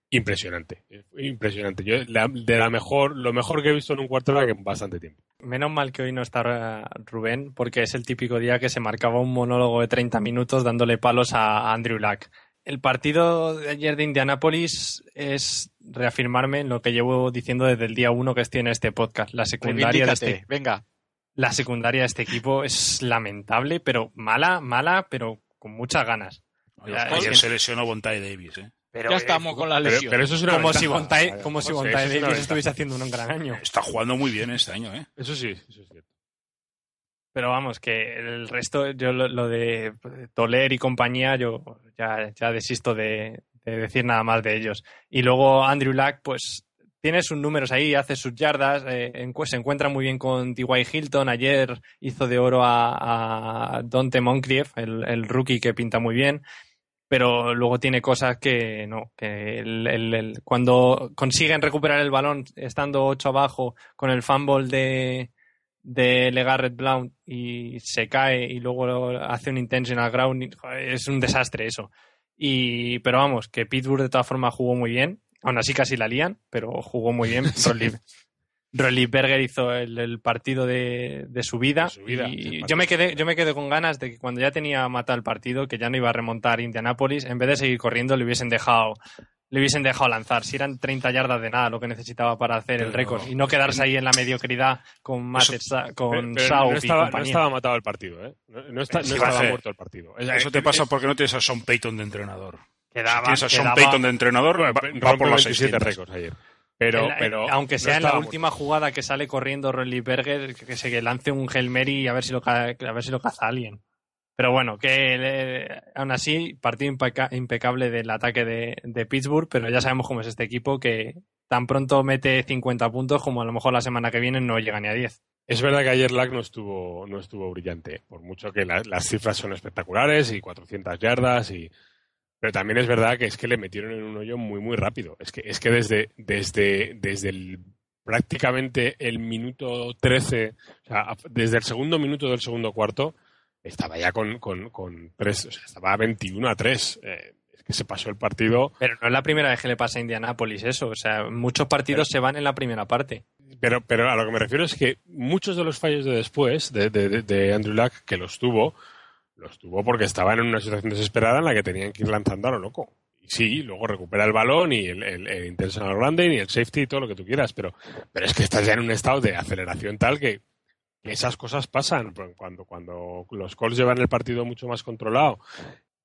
impresionante. Impresionante. Yo, la- de la mejor, lo mejor que he visto en un quarterback en bastante tiempo. Menos mal que hoy no está eh, Rubén, porque es el típico día que se marcaba un monólogo de 30 minutos dándole palos a Andrew Luck. El partido de ayer de Indianapolis es reafirmarme en lo que llevo diciendo desde el día uno que estoy en este podcast. La secundaria de este, venga. La secundaria de este equipo es lamentable, pero mala, mala, pero con muchas ganas. Ayer, Ya, ayer es que- se lesionó Bontai Davis, ¿eh? Pero, ya eh, estamos con la lesión. pero eso es una como si. Bontai, como si Bontai es Davis ventaja. estuviese haciendo un gran año. Está jugando muy bien este año, ¿eh? Eso sí, eso es cierto. Pero vamos, que el resto, yo lo, lo de Toler y compañía, yo ya, ya desisto de, de decir nada más de ellos. Y luego Andrew Luck, pues tiene sus números ahí, hace sus yardas, eh, se encuentra muy bien con T.Y. Hilton. Ayer hizo de oro a, Dante Moncrief, el, rookie que pinta muy bien. Pero luego tiene cosas que no, que cuando consiguen recuperar el balón estando 8 abajo con el fumble de, de LeGarrette Blount y se cae y luego hace un intentional ground, es un desastre eso. Y, pero vamos, que Pittsburgh de todas formas jugó muy bien. Aún así casi la lían, pero jugó muy bien. Rolly Berger hizo el, el partido de, de su vida. De su vida, y yo me quedé, yo me quedé con ganas de que cuando ya tenía matado el partido, que ya no iba a remontar Indianapolis, en vez de seguir corriendo, le hubiesen dejado, le hubiesen dejado lanzar. Si eran 30 yardas de nada lo que necesitaba para hacer el récord y no quedarse ahí en la mediocridad con Matt Eso- Sa- con Pero- no, y estaba, no compañía. estaba matado el partido, ¿eh? No, no está- no estaba muerto el partido. Es- Eso es- te pasa porque no tienes a Sean Payton de entrenador. Quedaba- si tienes a Sean quedaba- Payton de entrenador, va, por las 27 600. récords ayer. Pero, pero aunque no sea en la última jugada que sale corriendo Rolly Berger, que se que lance un Hail Mary y a ver si lo, a ver si lo caza alguien. Pero bueno, que eh, aún así, partido impeca- impecable del ataque de, de Pittsburgh, pero ya sabemos cómo es este equipo que tan pronto mete 50 puntos como a lo mejor la semana que viene no llega ni a 10. Es verdad que ayer Lack no estuvo, no estuvo brillante, por mucho que la- las cifras son espectaculares y 400 yardas y... Pero también es verdad que es que le metieron en un hoyo muy, muy rápido. Es que, es que desde, desde, desde el, prácticamente el minuto 13, o sea, desde el segundo minuto del segundo cuarto, estaba ya con, con, con tres, o sea, estaba 21 a 3. Eh, es que se pasó el partido Pero no es la primera vez que le pasa a Indianapolis eso. O sea, muchos partidos se van en la primera parte. Pero, pero a lo que me refiero es que muchos de los fallos de después, de, de- de- de Andrew Luck, que los tuvo, los tuvo porque estaban en una situación desesperada en la que tenían que ir lanzando a lo loco. Y sí, luego recupera el balón y el, el, el intentional landing y el safety y todo lo que tú quieras, pero, pero es que estás ya en un estado de aceleración tal que, esas cosas pasan. Cuando, cuando los Colts llevan el partido mucho más controlado,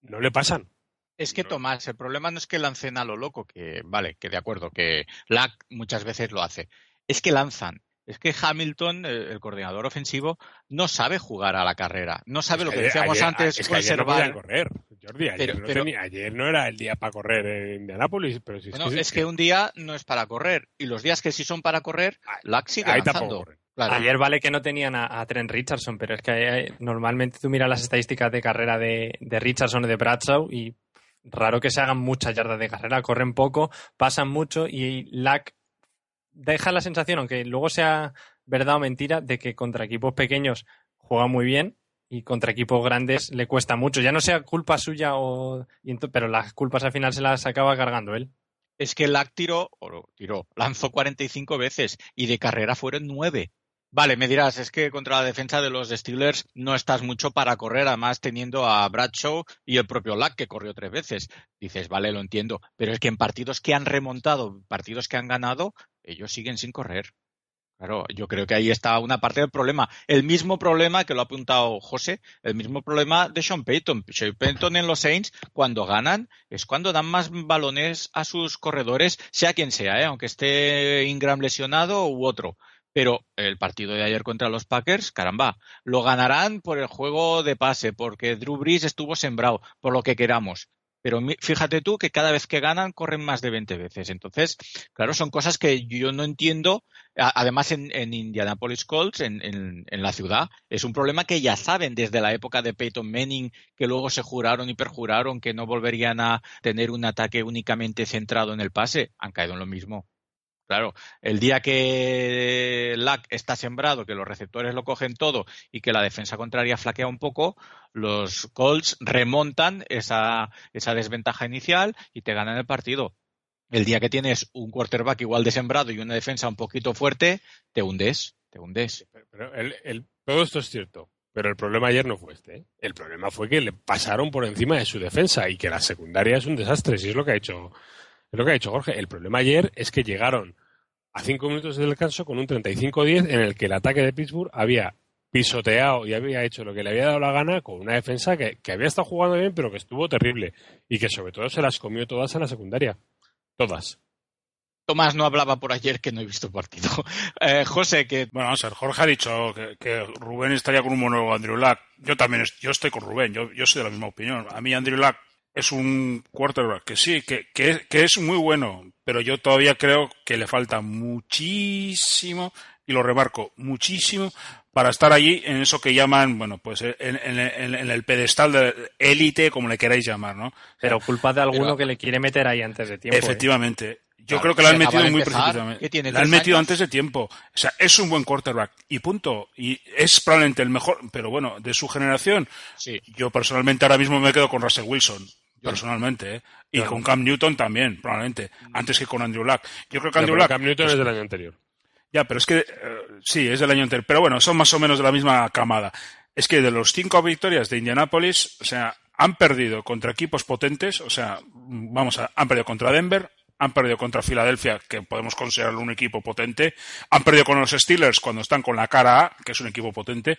no le pasan. Es que. Tomás, el problema no es que lancen a lo loco, que vale, que de acuerdo, que Lack muchas veces lo hace. Es que lanzan. Es que Hamilton, el coordinador ofensivo, no sabe jugar a la carrera. No sabe lo que decíamos ayer- antes, es que ayer no conservar. correr, Jordi. Ayer, Pero- no pero- tenía- ayer no era el día para correr en Indianápolis, pero si Bueno, es que, es que un día no es para correr. Y los días que sí son para correr, Lack sigue ahí. Claro. Ayer vale que no tenían a, a Trent Richardson, pero es que eh, normalmente tú miras las estadísticas de carrera de, de Richardson o de Bradshaw y raro que se hagan muchas yardas de carrera, corren poco, pasan mucho y Lack deja la sensación, aunque luego sea verdad o mentira, de que contra equipos pequeños juega muy bien y contra equipos grandes le cuesta mucho. Ya no sea culpa suya o pero las culpas al final se las acaba cargando él. Es que Lack tiró, o tiró, lanzó 45 veces y de carrera fueron 9. Vale, me dirás, es que contra la defensa de los Steelers no estás mucho para correr, además teniendo a Bradshaw y el propio Lack que corrió tres veces. Dices, vale, lo entiendo, pero es que en partidos que han remontado, partidos que han ganado, ellos siguen sin correr. Claro, yo creo que ahí está una parte del problema. El mismo problema que lo ha apuntado José, el mismo problema de Sean Payton. Sean Payton en los Saints, cuando ganan, es cuando dan más balones a sus corredores, sea quien sea, ¿eh? aunque esté Ingram lesionado u otro. Pero el partido de ayer contra los Packers, caramba, lo ganarán por el juego de pase, porque Drew Brees estuvo sembrado, por lo que queramos. Pero fíjate tú que cada vez que ganan corren más de 20 veces. Entonces, claro, son cosas que yo no entiendo. Además, en, en Indianapolis Colts, en, en- en la ciudad, es un problema que ya saben desde la época de Peyton Manning, que luego se juraron y perjuraron que no volverían a tener un ataque únicamente centrado en el pase. Han caído en lo mismo. Claro, el día que Lack está sembrado, que los receptores lo cogen todo y que la defensa contraria flaquea un poco, los Colts remontan esa, esa desventaja inicial y te ganan el partido. El día que tienes un quarterback igual de sembrado y una defensa un poquito fuerte, te hundes, te hundes. Pero, pero el- el- todo esto es cierto. Pero el problema ayer no fue este. ¿eh? El problema fue que le pasaron por encima de su defensa y que la secundaria es un desastre. Si es lo que ha hecho, es lo que ha hecho Jorge. El problema ayer es que llegaron a cinco minutos del descanso con un 35-10 en el que el ataque de Pittsburgh había pisoteado y había hecho lo que le había dado la gana con una defensa que, que había estado jugando bien, pero que estuvo terrible. Y que sobre todo se las comió todas en la secundaria. Todas. Tomás no hablaba por ayer que no he visto partido. Eh, José, que Bueno, vamos a ver, Jorge ha dicho que, que Rubén estaría con un monólogo Andrew Luck. Yo también yo estoy con Rubén, yo, yo soy de la misma opinión. A mí Andrew Luck es un quarterback que sí, que, que, que es muy bueno, pero yo todavía creo que le falta muchísimo, y lo remarco, muchísimo, para estar allí en eso que llaman, bueno, pues en, en- en- en el pedestal de élite, como le queráis llamar, ¿no? Pero culpa de alguno Pero- que le quiere meter ahí antes de tiempo. ¿eh? Efectivamente. Yo Claro, creo que lo han metido muy precipitadamente. tiene Lo han metido años. antes de tiempo. O sea, es un buen quarterback y punto. Y es probablemente el mejor, pero bueno, de su generación. sí, Yo personalmente ahora mismo me quedo con Russell Wilson. Personalmente, ¿eh? Y con Cam Newton también, probablemente. Antes que con Andrew Luck. Yo creo que Andrew pero Luck. Cam Newton es del año anterior. Ya, pero es que. eh, sí, es del año anterior. Pero bueno, son más o menos de la misma camada. Es que de los cinco victorias de Indianapolis, o sea, han perdido contra equipos potentes, o sea, vamos a, han perdido contra Denver, han perdido contra Filadelfia, que podemos considerarlo un equipo potente, han perdido con los Steelers cuando están con la cara A, que es un equipo potente,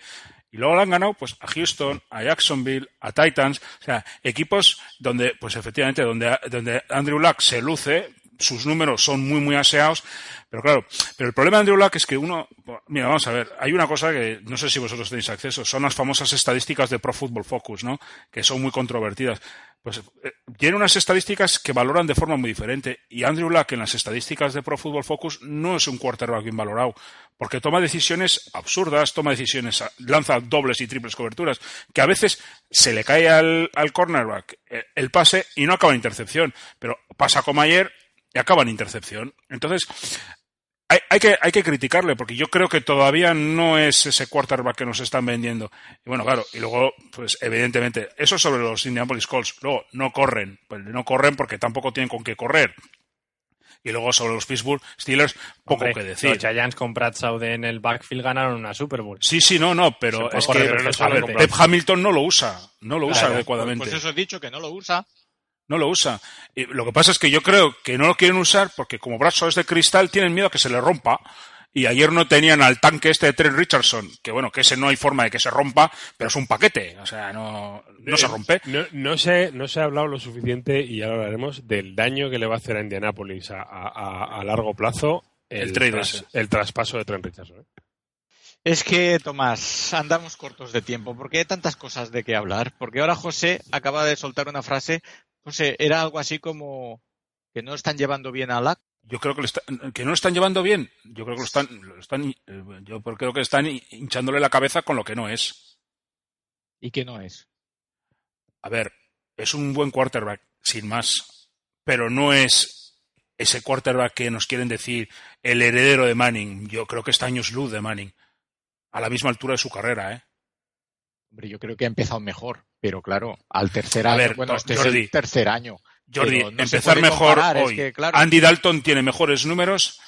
y luego le han ganado pues a Houston, a Jacksonville, a Titans, o sea, equipos donde, pues efectivamente, donde, donde Andrew Luck se luce, sus números son muy, muy aseados, pero claro, pero el problema de Andrew Luck es que uno, mira, vamos a ver, hay una cosa que no sé si vosotros tenéis acceso, son las famosas estadísticas de Pro Football Focus, ¿no? Que son muy controvertidas. Pues eh, tiene unas estadísticas que valoran de forma muy diferente y Andrew Luck en las estadísticas de Pro Football Focus no es un quarterback bien valorado porque toma decisiones absurdas, toma decisiones, lanza dobles y triples coberturas, que a veces se le cae al, al cornerback eh, el pase y no acaba en intercepción, pero pasa como ayer y acaba en intercepción. Entonces, hay, hay, que, hay que criticarle, porque yo creo que todavía no es ese quarterback que nos están vendiendo. Y bueno, claro, y luego, pues evidentemente, eso sobre los Indianapolis Colts. Luego, no corren, pues no corren porque tampoco tienen con qué correr. Y luego sobre los Pittsburgh Steelers, poco Hombre, que decir. Los Giants con Bradshaw en el backfield ganaron una Super Bowl. Sí, sí, no, no, pero es que pero no a solo ver, con Pep. Hamilton no lo usa, no lo usa Claro, adecuadamente. Pues eso he dicho, que no lo usa. No lo usa. Y lo que pasa es que yo creo que no lo quieren usar porque como Bradshaw es de cristal, tienen miedo a que se le rompa. Y ayer no tenían al tanque este de Trent Richardson, que bueno, que ese no hay forma de que se rompa, pero es un paquete, o sea, no, no se rompe. No, no, se, no se ha hablado lo suficiente, y ya lo hablaremos, del daño que le va a hacer a Indianapolis a, a- largo plazo El el traspaso de Trent Richardson. ¿eh? Es que, Tomás, andamos cortos de tiempo, porque hay tantas cosas de qué hablar. Porque ahora José acaba de soltar una frase, José, era algo así como que no están llevando bien a LAC. Yo creo que, lo está- que no lo están llevando bien. Yo creo que lo están, lo están, eh, yo creo que están hinchándole la cabeza con lo que no es. ¿Y que no es? A ver, es un buen quarterback, sin más, pero no es ese quarterback que nos quieren decir el heredero de Manning. Yo creo que está años luz de Manning, a la misma altura de su carrera, ¿eh? Hombre, yo creo que ha empezado mejor, pero claro, al tercer A año, ver, bueno, no, es Jordi. el tercer año. Jordi, no empezar mejor comparar, es hoy. que, claro. Andy Dalton tiene mejores números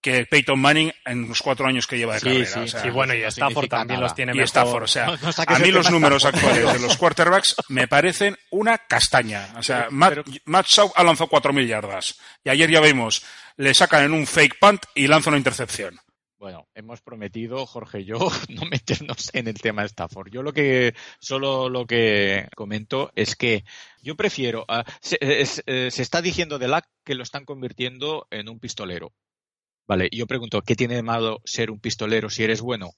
que Peyton Manning en los cuatro años que lleva de Sí, carrera. sí, o sea, Sí, bueno, y no Stafford también nada. los tiene y mejor. Stafford, o sea, No, no saques a mí los números Stafford. actuales de los quarterbacks me parecen una castaña. O sea, Pero- Matt, pero- Matt Schaub ha lanzado 4.000 yardas. Y ayer ya vimos, le sacan en un fake punt y lanza una intercepción. Bueno, hemos prometido, Jorge y yo, no meternos en el tema de Stafford. Yo lo que, solo lo que comento es que yo prefiero, ah, se, es- eh, se está diciendo de LAC que lo están convirtiendo en un pistolero. Vale, y yo pregunto, ¿qué tiene de malo ser un pistolero si eres bueno?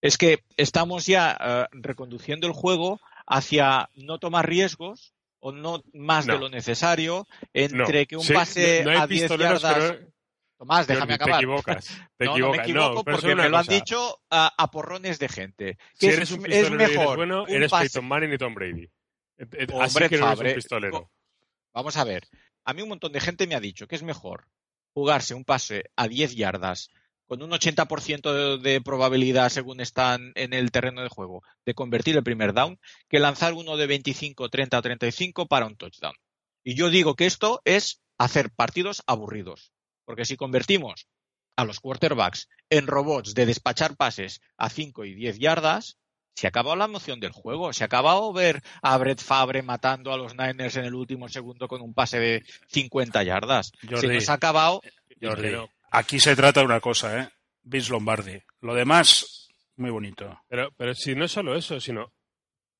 Es que estamos ya ah, reconduciendo el juego hacia no tomar riesgos o no más de lo necesario No. entre que un Sí, pase no, no a 10 pistoleros, yardas. pero- Tomás, déjame acabar. Te equivocas. Te no, no equivocas. me equivoco No, porque me lo han dicho a, a porrones de gente. Si eres es, un es mejor bueno, un eres pase- Peyton Manning y Tom Brady. Eh, eh, o Así Brett que no eres un pistolero. Vamos a ver. A mí un montón de gente me ha dicho que es mejor jugarse un pase a 10 yardas con un 80% de, de probabilidad según están en el terreno de juego de convertir el primer down que lanzar uno de 25, 30 o 35 para un touchdown. Y yo digo que esto es hacer partidos aburridos. Porque si convertimos a los quarterbacks en robots de despachar pases a 5 y 10 yardas, se ha acabado la emoción del juego. Se ha acabado ver a Brett Fabre matando a los Niners en el último segundo con un pase de 50 yardas. Jordi, se nos ha acabado. Jordi, aquí se trata de una cosa, ¿eh? Vince Lombardi. Lo demás, muy bonito. Pero, pero si no es solo eso, sino.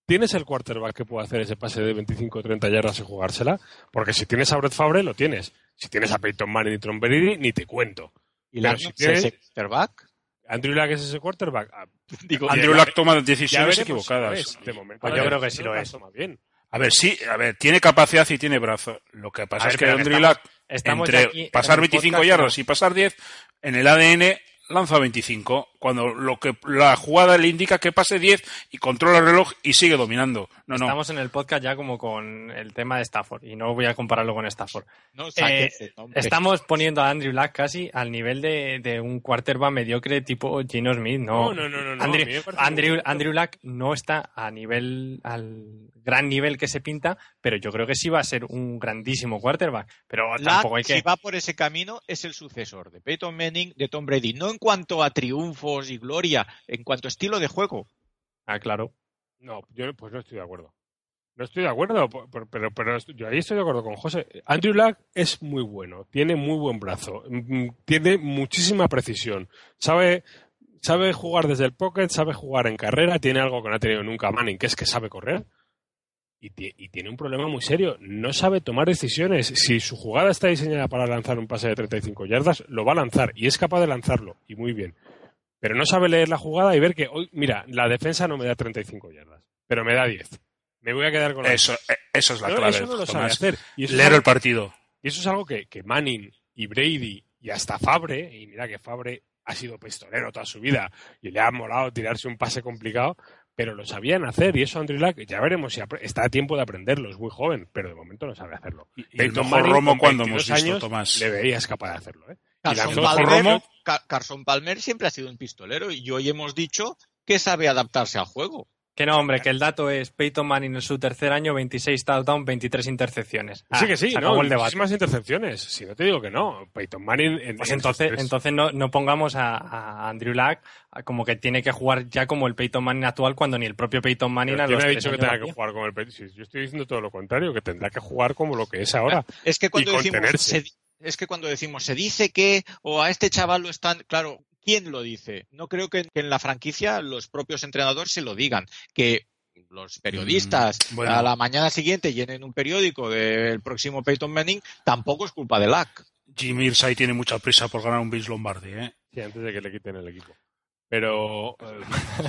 ¿Tienes el quarterback que puede hacer ese pase de 25 o 30 yardas y jugársela? Porque si tienes a Brett Favre, lo tienes. Si tienes a Peyton Manning y Tom Brady, ni te cuento. ¿Y Pero la si tienes- quarterback? Andrew Luck es ese quarterback. Ah, Digo, Andrew Luck toma decisiones equivocadas. lo es. De momento, Pues yo creo que sí lo es. toma bien. A ver, sí, a ver, tiene capacidad y tiene brazo. Lo que pasa es que Andrew Luck, entre pasar el 25 podcast, yardas y pasar 10, en el ADN lanza 25. Cuando lo que la jugada le indica que pase 10 y controla el reloj y sigue dominando. No, no. Estamos en el podcast ya como con el tema de Stafford y no voy a compararlo con Stafford. no, Eh. Estamos poniendo a Andrew Luck casi al nivel de, de un quarterback mediocre tipo Gino Smith. No, No, no, no, no, no, Andrew, Andrew, Andrew Luck no está a nivel, al gran nivel que se pinta, pero yo creo que sí va a ser un grandísimo quarterback. Pero Luck, tampoco hay que. si va por ese camino, es el sucesor de Peyton Manning, de Tom Brady. No en cuanto a triunfos y gloria, en cuanto a estilo de juego. Ah, claro. No, yo pues no estoy de acuerdo. No estoy de acuerdo, por- por- pero, pero estoy- yo ahí estoy de acuerdo con José. Andrew Luck es muy bueno, tiene muy buen brazo, mm, tiene muchísima precisión, sabe, sabe jugar desde el pocket, sabe jugar en carrera, tiene algo que no ha tenido nunca Manning, que es que sabe correr. Y, ti- y tiene un problema muy serio, no sabe tomar decisiones. Si su jugada está diseñada para lanzar un pase de 35 yardas, lo va a lanzar y es capaz de lanzarlo, y muy bien. Pero no sabe leer la jugada y ver que hoy, mira, la defensa no me da 35 yardas, pero me da 10. Me voy a quedar con la Eso, eh, eso es la No, clave. eso no lo sabe hacer. Y eso, es Leer algo, el partido. y eso es algo que, que Manning y Brady y hasta Fabre, y mira que Fabre ha sido pistolero toda su vida y le ha molado tirarse un pase complicado, pero lo sabían hacer y eso Andrew Luck, ya veremos si está a tiempo de aprenderlo, es muy joven, pero de momento no sabe hacerlo. Y, y el Peyton mejor Manning, Romo cuando hemos 22 visto, años, Tomás. le veías capaz de hacerlo. ¿eh? Y Carson mejor Palmer, Romo. Ca- Carson Palmer siempre ha sido un pistolero y hoy hemos dicho que sabe adaptarse al juego. Que no, hombre, que el dato es Peyton Manning en su tercer año, 26 touchdowns, 23 intercepciones. sí Ah, que sí, se acabó no, el debate. muchísimas intercepciones. Si no te digo que no, Peyton Manning... En, Pues en entonces, entonces no, no pongamos a, a Andrew Luck como que tiene que jugar ya como el Peyton Manning actual cuando ni el propio Peyton Manning Pero a ¿quién los ha tres dicho que tenga que jugar como el Peyton? Yo estoy diciendo todo lo contrario, que tendrá que jugar como lo que es ahora. Es que cuando Y decimos se, es que cuando decimos se dice que o a este chaval lo están, claro, ¿quién lo dice? No creo que, que en la franquicia los propios entrenadores se lo digan, que los periodistas Mm, bueno. a la mañana siguiente llenen un periódico del próximo Peyton Manning, tampoco es culpa de Lack. Jim Irsay tiene mucha prisa por ganar un Vince Lombardi, ¿eh? Sí, antes de que le quiten el equipo. Pero eh,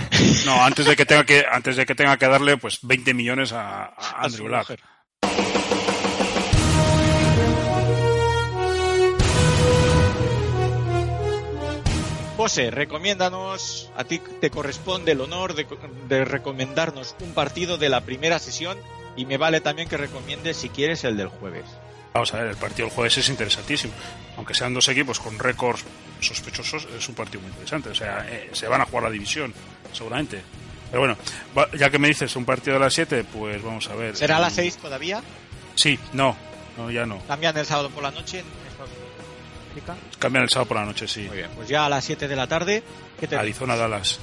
No, antes de que tenga que, antes de que tenga que darle pues 20 millones a, a A Andrew Luck. mujer. José, recomiéndanos, a ti te corresponde el honor de, de recomendarnos un partido de la primera sesión y me vale también que recomiendes si quieres el del jueves. Vamos a ver, el partido del jueves es interesantísimo. Aunque sean dos equipos con récords sospechosos, es un partido muy interesante. O sea, eh, se van a jugar la división, seguramente. Pero bueno, ya que me dices un partido de las 7, pues vamos a ver. ¿Será a las Mm, 6 todavía? Sí, no, no, ya no. ¿Cambian el sábado por la noche Unidos? Cambian el sábado por la noche, sí. Muy bien, pues ya a las 7 de la tarde, ¿qué te Arizona, Dallas.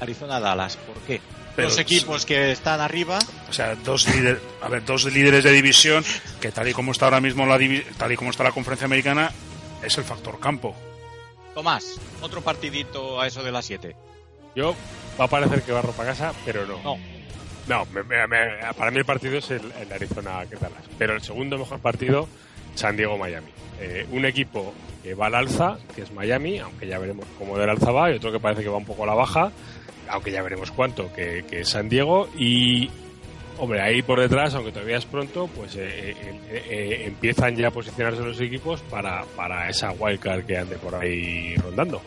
Arizona Dallas, ¿por qué? Pero- Los equipos que están arriba, O sea, dos líderes, a ver, dos líderes de división que tal y como está ahora mismo la tal y como está la conferencia americana es el factor campo. Tomás, otro partidito a eso de las 7. yo va a parecer que barro para casa, pero no. No. No, me- me- me- para mí el partido es el, el Arizona que Dallas. Pero el segundo mejor partido, San Diego-Miami. Eh, un equipo que va al alza, que es Miami, aunque ya veremos cómo del alza va, y otro que parece que va un poco a la baja, aunque ya veremos cuánto, que, que es San Diego. Y, hombre, ahí por detrás, aunque todavía es pronto, pues eh, eh, eh, eh, empiezan ya a posicionarse los equipos para, para esa wildcard que ande por ahí rondando.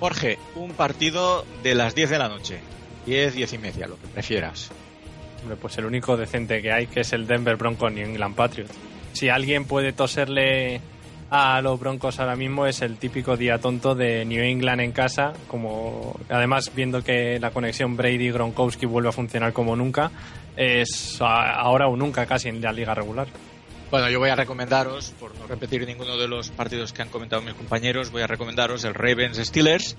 Jorge, un partido de las 10 de la noche. 10, 10 y media, lo que prefieras. Hombre, pues el único decente que hay, que es el Denver Broncos New England Patriots. Si alguien puede toserle a los Broncos ahora mismo es el típico día tonto de New England en casa, como además viendo que la conexión Brady Gronkowski vuelve a funcionar como nunca, es ahora o nunca casi en la liga regular. Bueno, yo voy a recomendaros, por no repetir ninguno de los partidos que han comentado mis compañeros, voy a recomendaros el Ravens Steelers,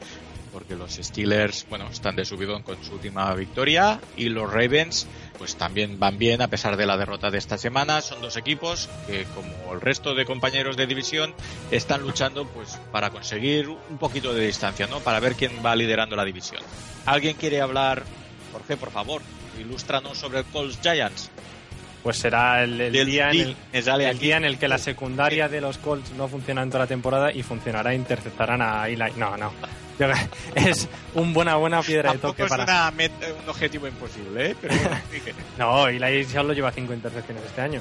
porque los Steelers, bueno, están de subidón con su última victoria y los Ravens, pues también van bien a pesar de la derrota de esta semana. Son dos equipos que, como el resto de compañeros de división, están luchando, pues, para conseguir un poquito de distancia, ¿no? Para ver quién va liderando la división. ¿Alguien quiere hablar? Jorge, por favor, ilústranos sobre el Colts Giants. Pues será el, día, en el, día en el que la secundaria de los Colts no funciona en toda la temporada y funcionará e interceptarán a Eli. No, no. Es un buena buena piedra de toque es para. una un objetivo imposible, ¿eh? Pero bueno, sí que- No, Eli solo lleva cinco intercepciones este año.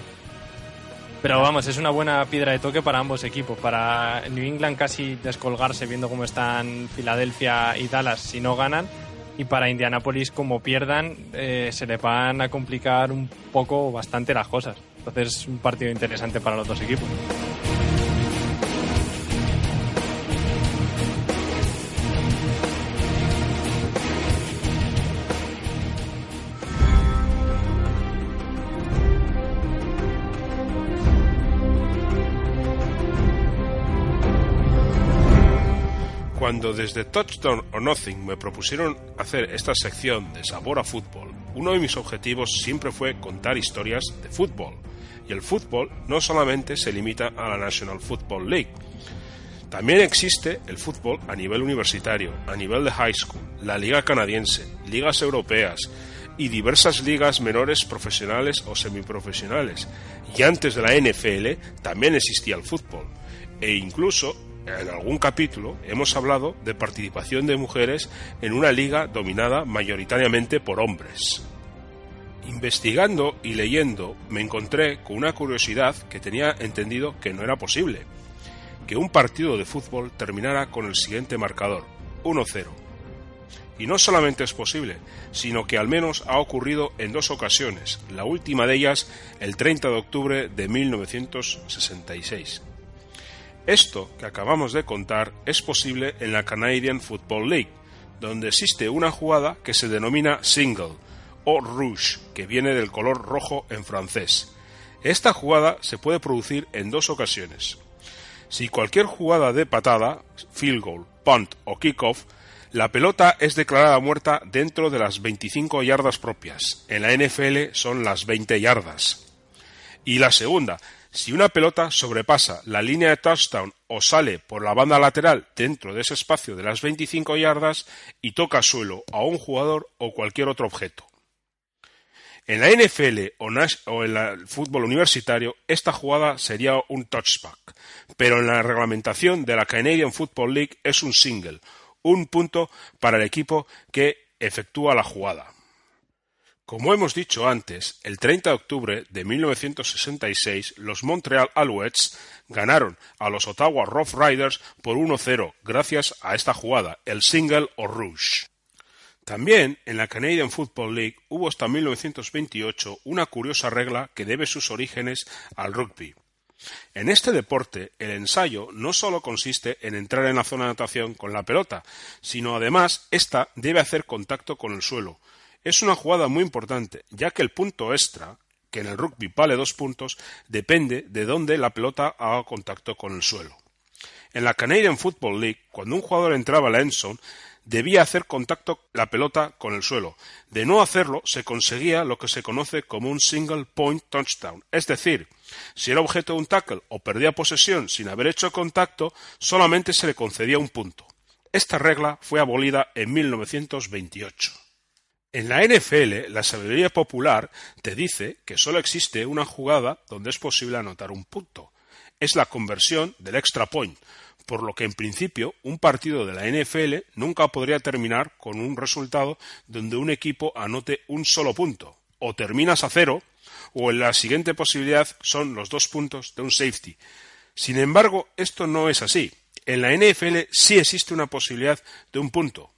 Pero vamos, es una buena piedra de toque para ambos equipos. Para New England casi descolgarse viendo cómo están Filadelfia y Dallas si no ganan. Y para Indianapolis, como pierdan, eh, se le van a complicar un poco bastante las cosas. Entonces es un partido interesante para los dos equipos. Desde Touchdown or Nothing me propusieron hacer esta sección de Sabor a Fútbol, uno de mis objetivos siempre fue contar historias de fútbol. Y el fútbol no solamente se limita a la National Football League. También existe el fútbol a nivel universitario, a nivel de high school, la liga canadiense, ligas europeas y diversas ligas menores profesionales o semiprofesionales. Y antes de la NFL también existía el fútbol. E incluso en algún capítulo hemos hablado de participación de mujeres en una liga dominada mayoritariamente por hombres. Investigando y leyendo me encontré con una curiosidad que tenía entendido que no era posible, que un partido de fútbol terminara con el siguiente marcador, 1-0. Y no solamente es posible, sino que al menos ha ocurrido en dos ocasiones, la última de ellas el 30 de octubre de 1966. Esto que acabamos de contar es posible en la Canadian Football League, donde existe una jugada que se denomina single o rouge, que viene del color rojo en francés. Esta jugada se puede producir en dos ocasiones. Si cualquier jugada de patada, field goal, punt o kickoff, la pelota es declarada muerta dentro de las 25 yardas propias. En la NFL son las 20 yardas. Y la segunda, si una pelota sobrepasa la línea de touchdown o sale por la banda lateral dentro de ese espacio de las 25 yardas y toca suelo a un jugador o cualquier otro objeto. En la NFL o, en el fútbol universitario, esta jugada sería un touchback, pero en la reglamentación de la Canadian Football League es un single, un punto para el equipo que efectúa la jugada. Como hemos dicho antes, el 30 de octubre de 1966 los Montreal Alouettes ganaron a los Ottawa Rough Riders por 1-0 gracias a esta jugada, el single o rouge. También en la Canadian Football League hubo hasta 1928 una curiosa regla que debe sus orígenes al rugby. En este deporte, el ensayo no solo consiste en entrar en la zona de anotación con la pelota, sino además ésta debe hacer contacto con el suelo. Es una jugada muy importante, ya que el punto extra, que en el rugby vale dos puntos, depende de dónde la pelota haga contacto con el suelo. En la Canadian Football League, cuando un jugador entraba a la end zone, debía hacer contacto la pelota con el suelo. De no hacerlo, se conseguía lo que se conoce como un single point touchdown. Es decir, si era objeto de un tackle o perdía posesión sin haber hecho contacto, solamente se le concedía un punto. Esta regla fue abolida en 1928. En la NFL, la sabiduría popular te dice que solo existe una jugada donde es posible anotar un punto. Es la conversión del extra point, por lo que en principio un partido de la NFL nunca podría terminar con un resultado donde un equipo anote un solo punto. O terminas a cero, o en la siguiente posibilidad son los dos puntos de un safety. Sin embargo, esto no es así. En la NFL sí existe una posibilidad de un punto.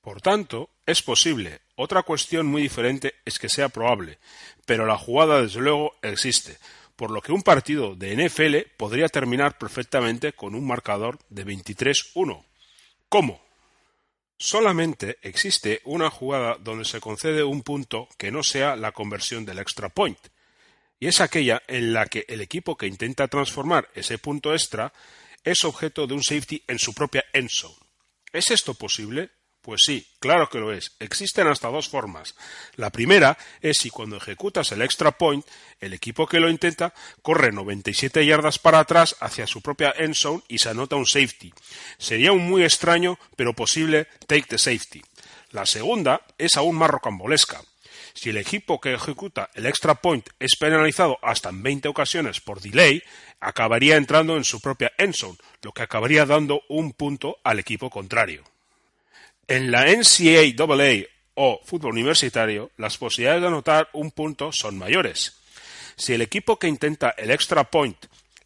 Por tanto, es posible. Otra cuestión muy diferente es que sea probable, pero la jugada desde luego existe, por lo que un partido de NFL podría terminar perfectamente con un marcador de 23-1. ¿Cómo? Solamente existe una jugada donde se concede un punto que no sea la conversión del extra point, y es aquella en la que el equipo que intenta transformar ese punto extra es objeto de un safety en su propia end zone. ¿Es esto posible? Pues sí, claro que lo es. Existen hasta dos formas. La primera es si cuando ejecutas el extra point, el equipo que lo intenta corre 97 yardas para atrás hacia su propia end zone y se anota un safety. Sería un muy extraño pero posible take the safety. La segunda es aún más rocambolesca. Si el equipo que ejecuta el extra point es penalizado hasta en 20 ocasiones por delay, acabaría entrando en su propia end zone, lo que acabaría dando un punto al equipo contrario. En la NCAA o fútbol universitario, las posibilidades de anotar un punto son mayores. Si el equipo que intenta el extra point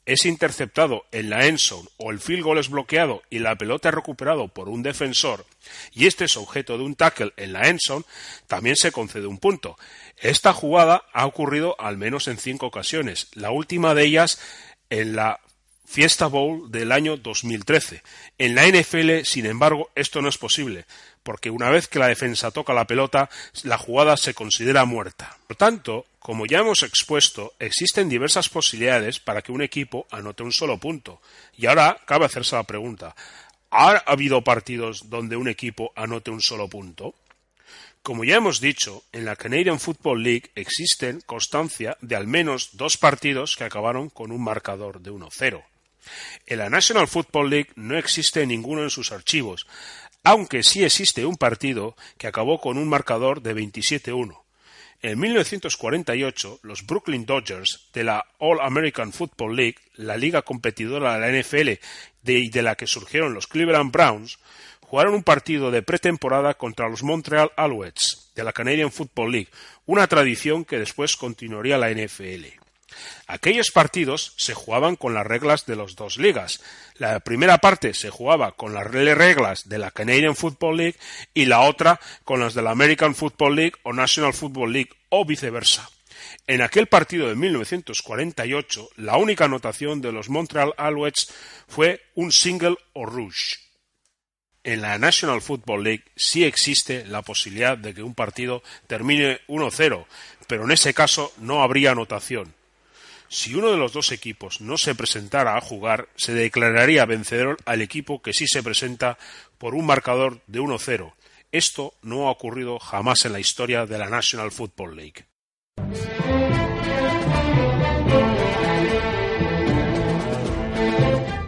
es interceptado en la end zone o el field goal es bloqueado y la pelota es recuperado por un defensor y este es objeto de un tackle en la end zone, también se concede un punto. Esta jugada ha ocurrido al menos en cinco ocasiones, la última de ellas en la Fiesta Bowl del año 2013. En la NFL, sin embargo, esto no es posible, porque una vez que la defensa toca la pelota, la jugada se considera muerta. Por tanto, como ya hemos expuesto, existen diversas posibilidades para que un equipo anote un solo punto. Y ahora cabe hacerse la pregunta, ¿ha habido partidos donde un equipo anote un solo punto? Como ya hemos dicho, en la Canadian Football League existen constancia de al menos dos partidos que acabaron con un marcador de 1-0. En la National Football League no existe ninguno en sus archivos, aunque sí existe un partido que acabó con un marcador de 27-1. En 1948, los Brooklyn Dodgers de la All American Football League, la liga competidora de la NFL y de la que surgieron los Cleveland Browns, jugaron un partido de pretemporada contra los Montreal Alouettes de la Canadian Football League, una tradición que después continuaría la NFL. Aquellos partidos se jugaban con las reglas de las dos ligas. La primera parte se jugaba con las reglas de la Canadian Football League y la otra con las de la American Football League o National Football League o viceversa. En aquel partido de 1948, la única anotación de los Montreal Alouettes fue un single o rush. En la National Football League sí existe la posibilidad de que un partido termine 1-0, pero en ese caso no habría anotación. Si uno de los dos equipos no se presentara a jugar, se declararía vencedor al equipo que sí se presenta por un marcador de 1-0. Esto no ha ocurrido jamás en la historia de la National Football League.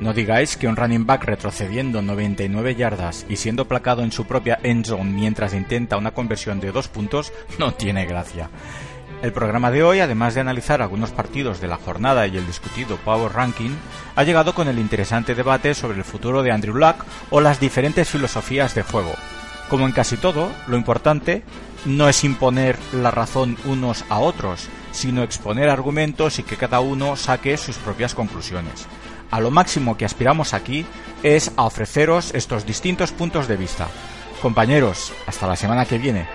No digáis que un running back retrocediendo 99 yardas y siendo placado en su propia end zone mientras intenta una conversión de dos puntos no tiene gracia. El programa de hoy, además de analizar algunos partidos de la jornada y el discutido Power Ranking, ha llegado con el interesante debate sobre el futuro de Andrew Luck o las diferentes filosofías de juego. Como en casi todo, lo importante no es imponer la razón unos a otros, sino exponer argumentos y que cada uno saque sus propias conclusiones. A lo máximo que aspiramos aquí es a ofreceros estos distintos puntos de vista. Compañeros, hasta la semana que viene.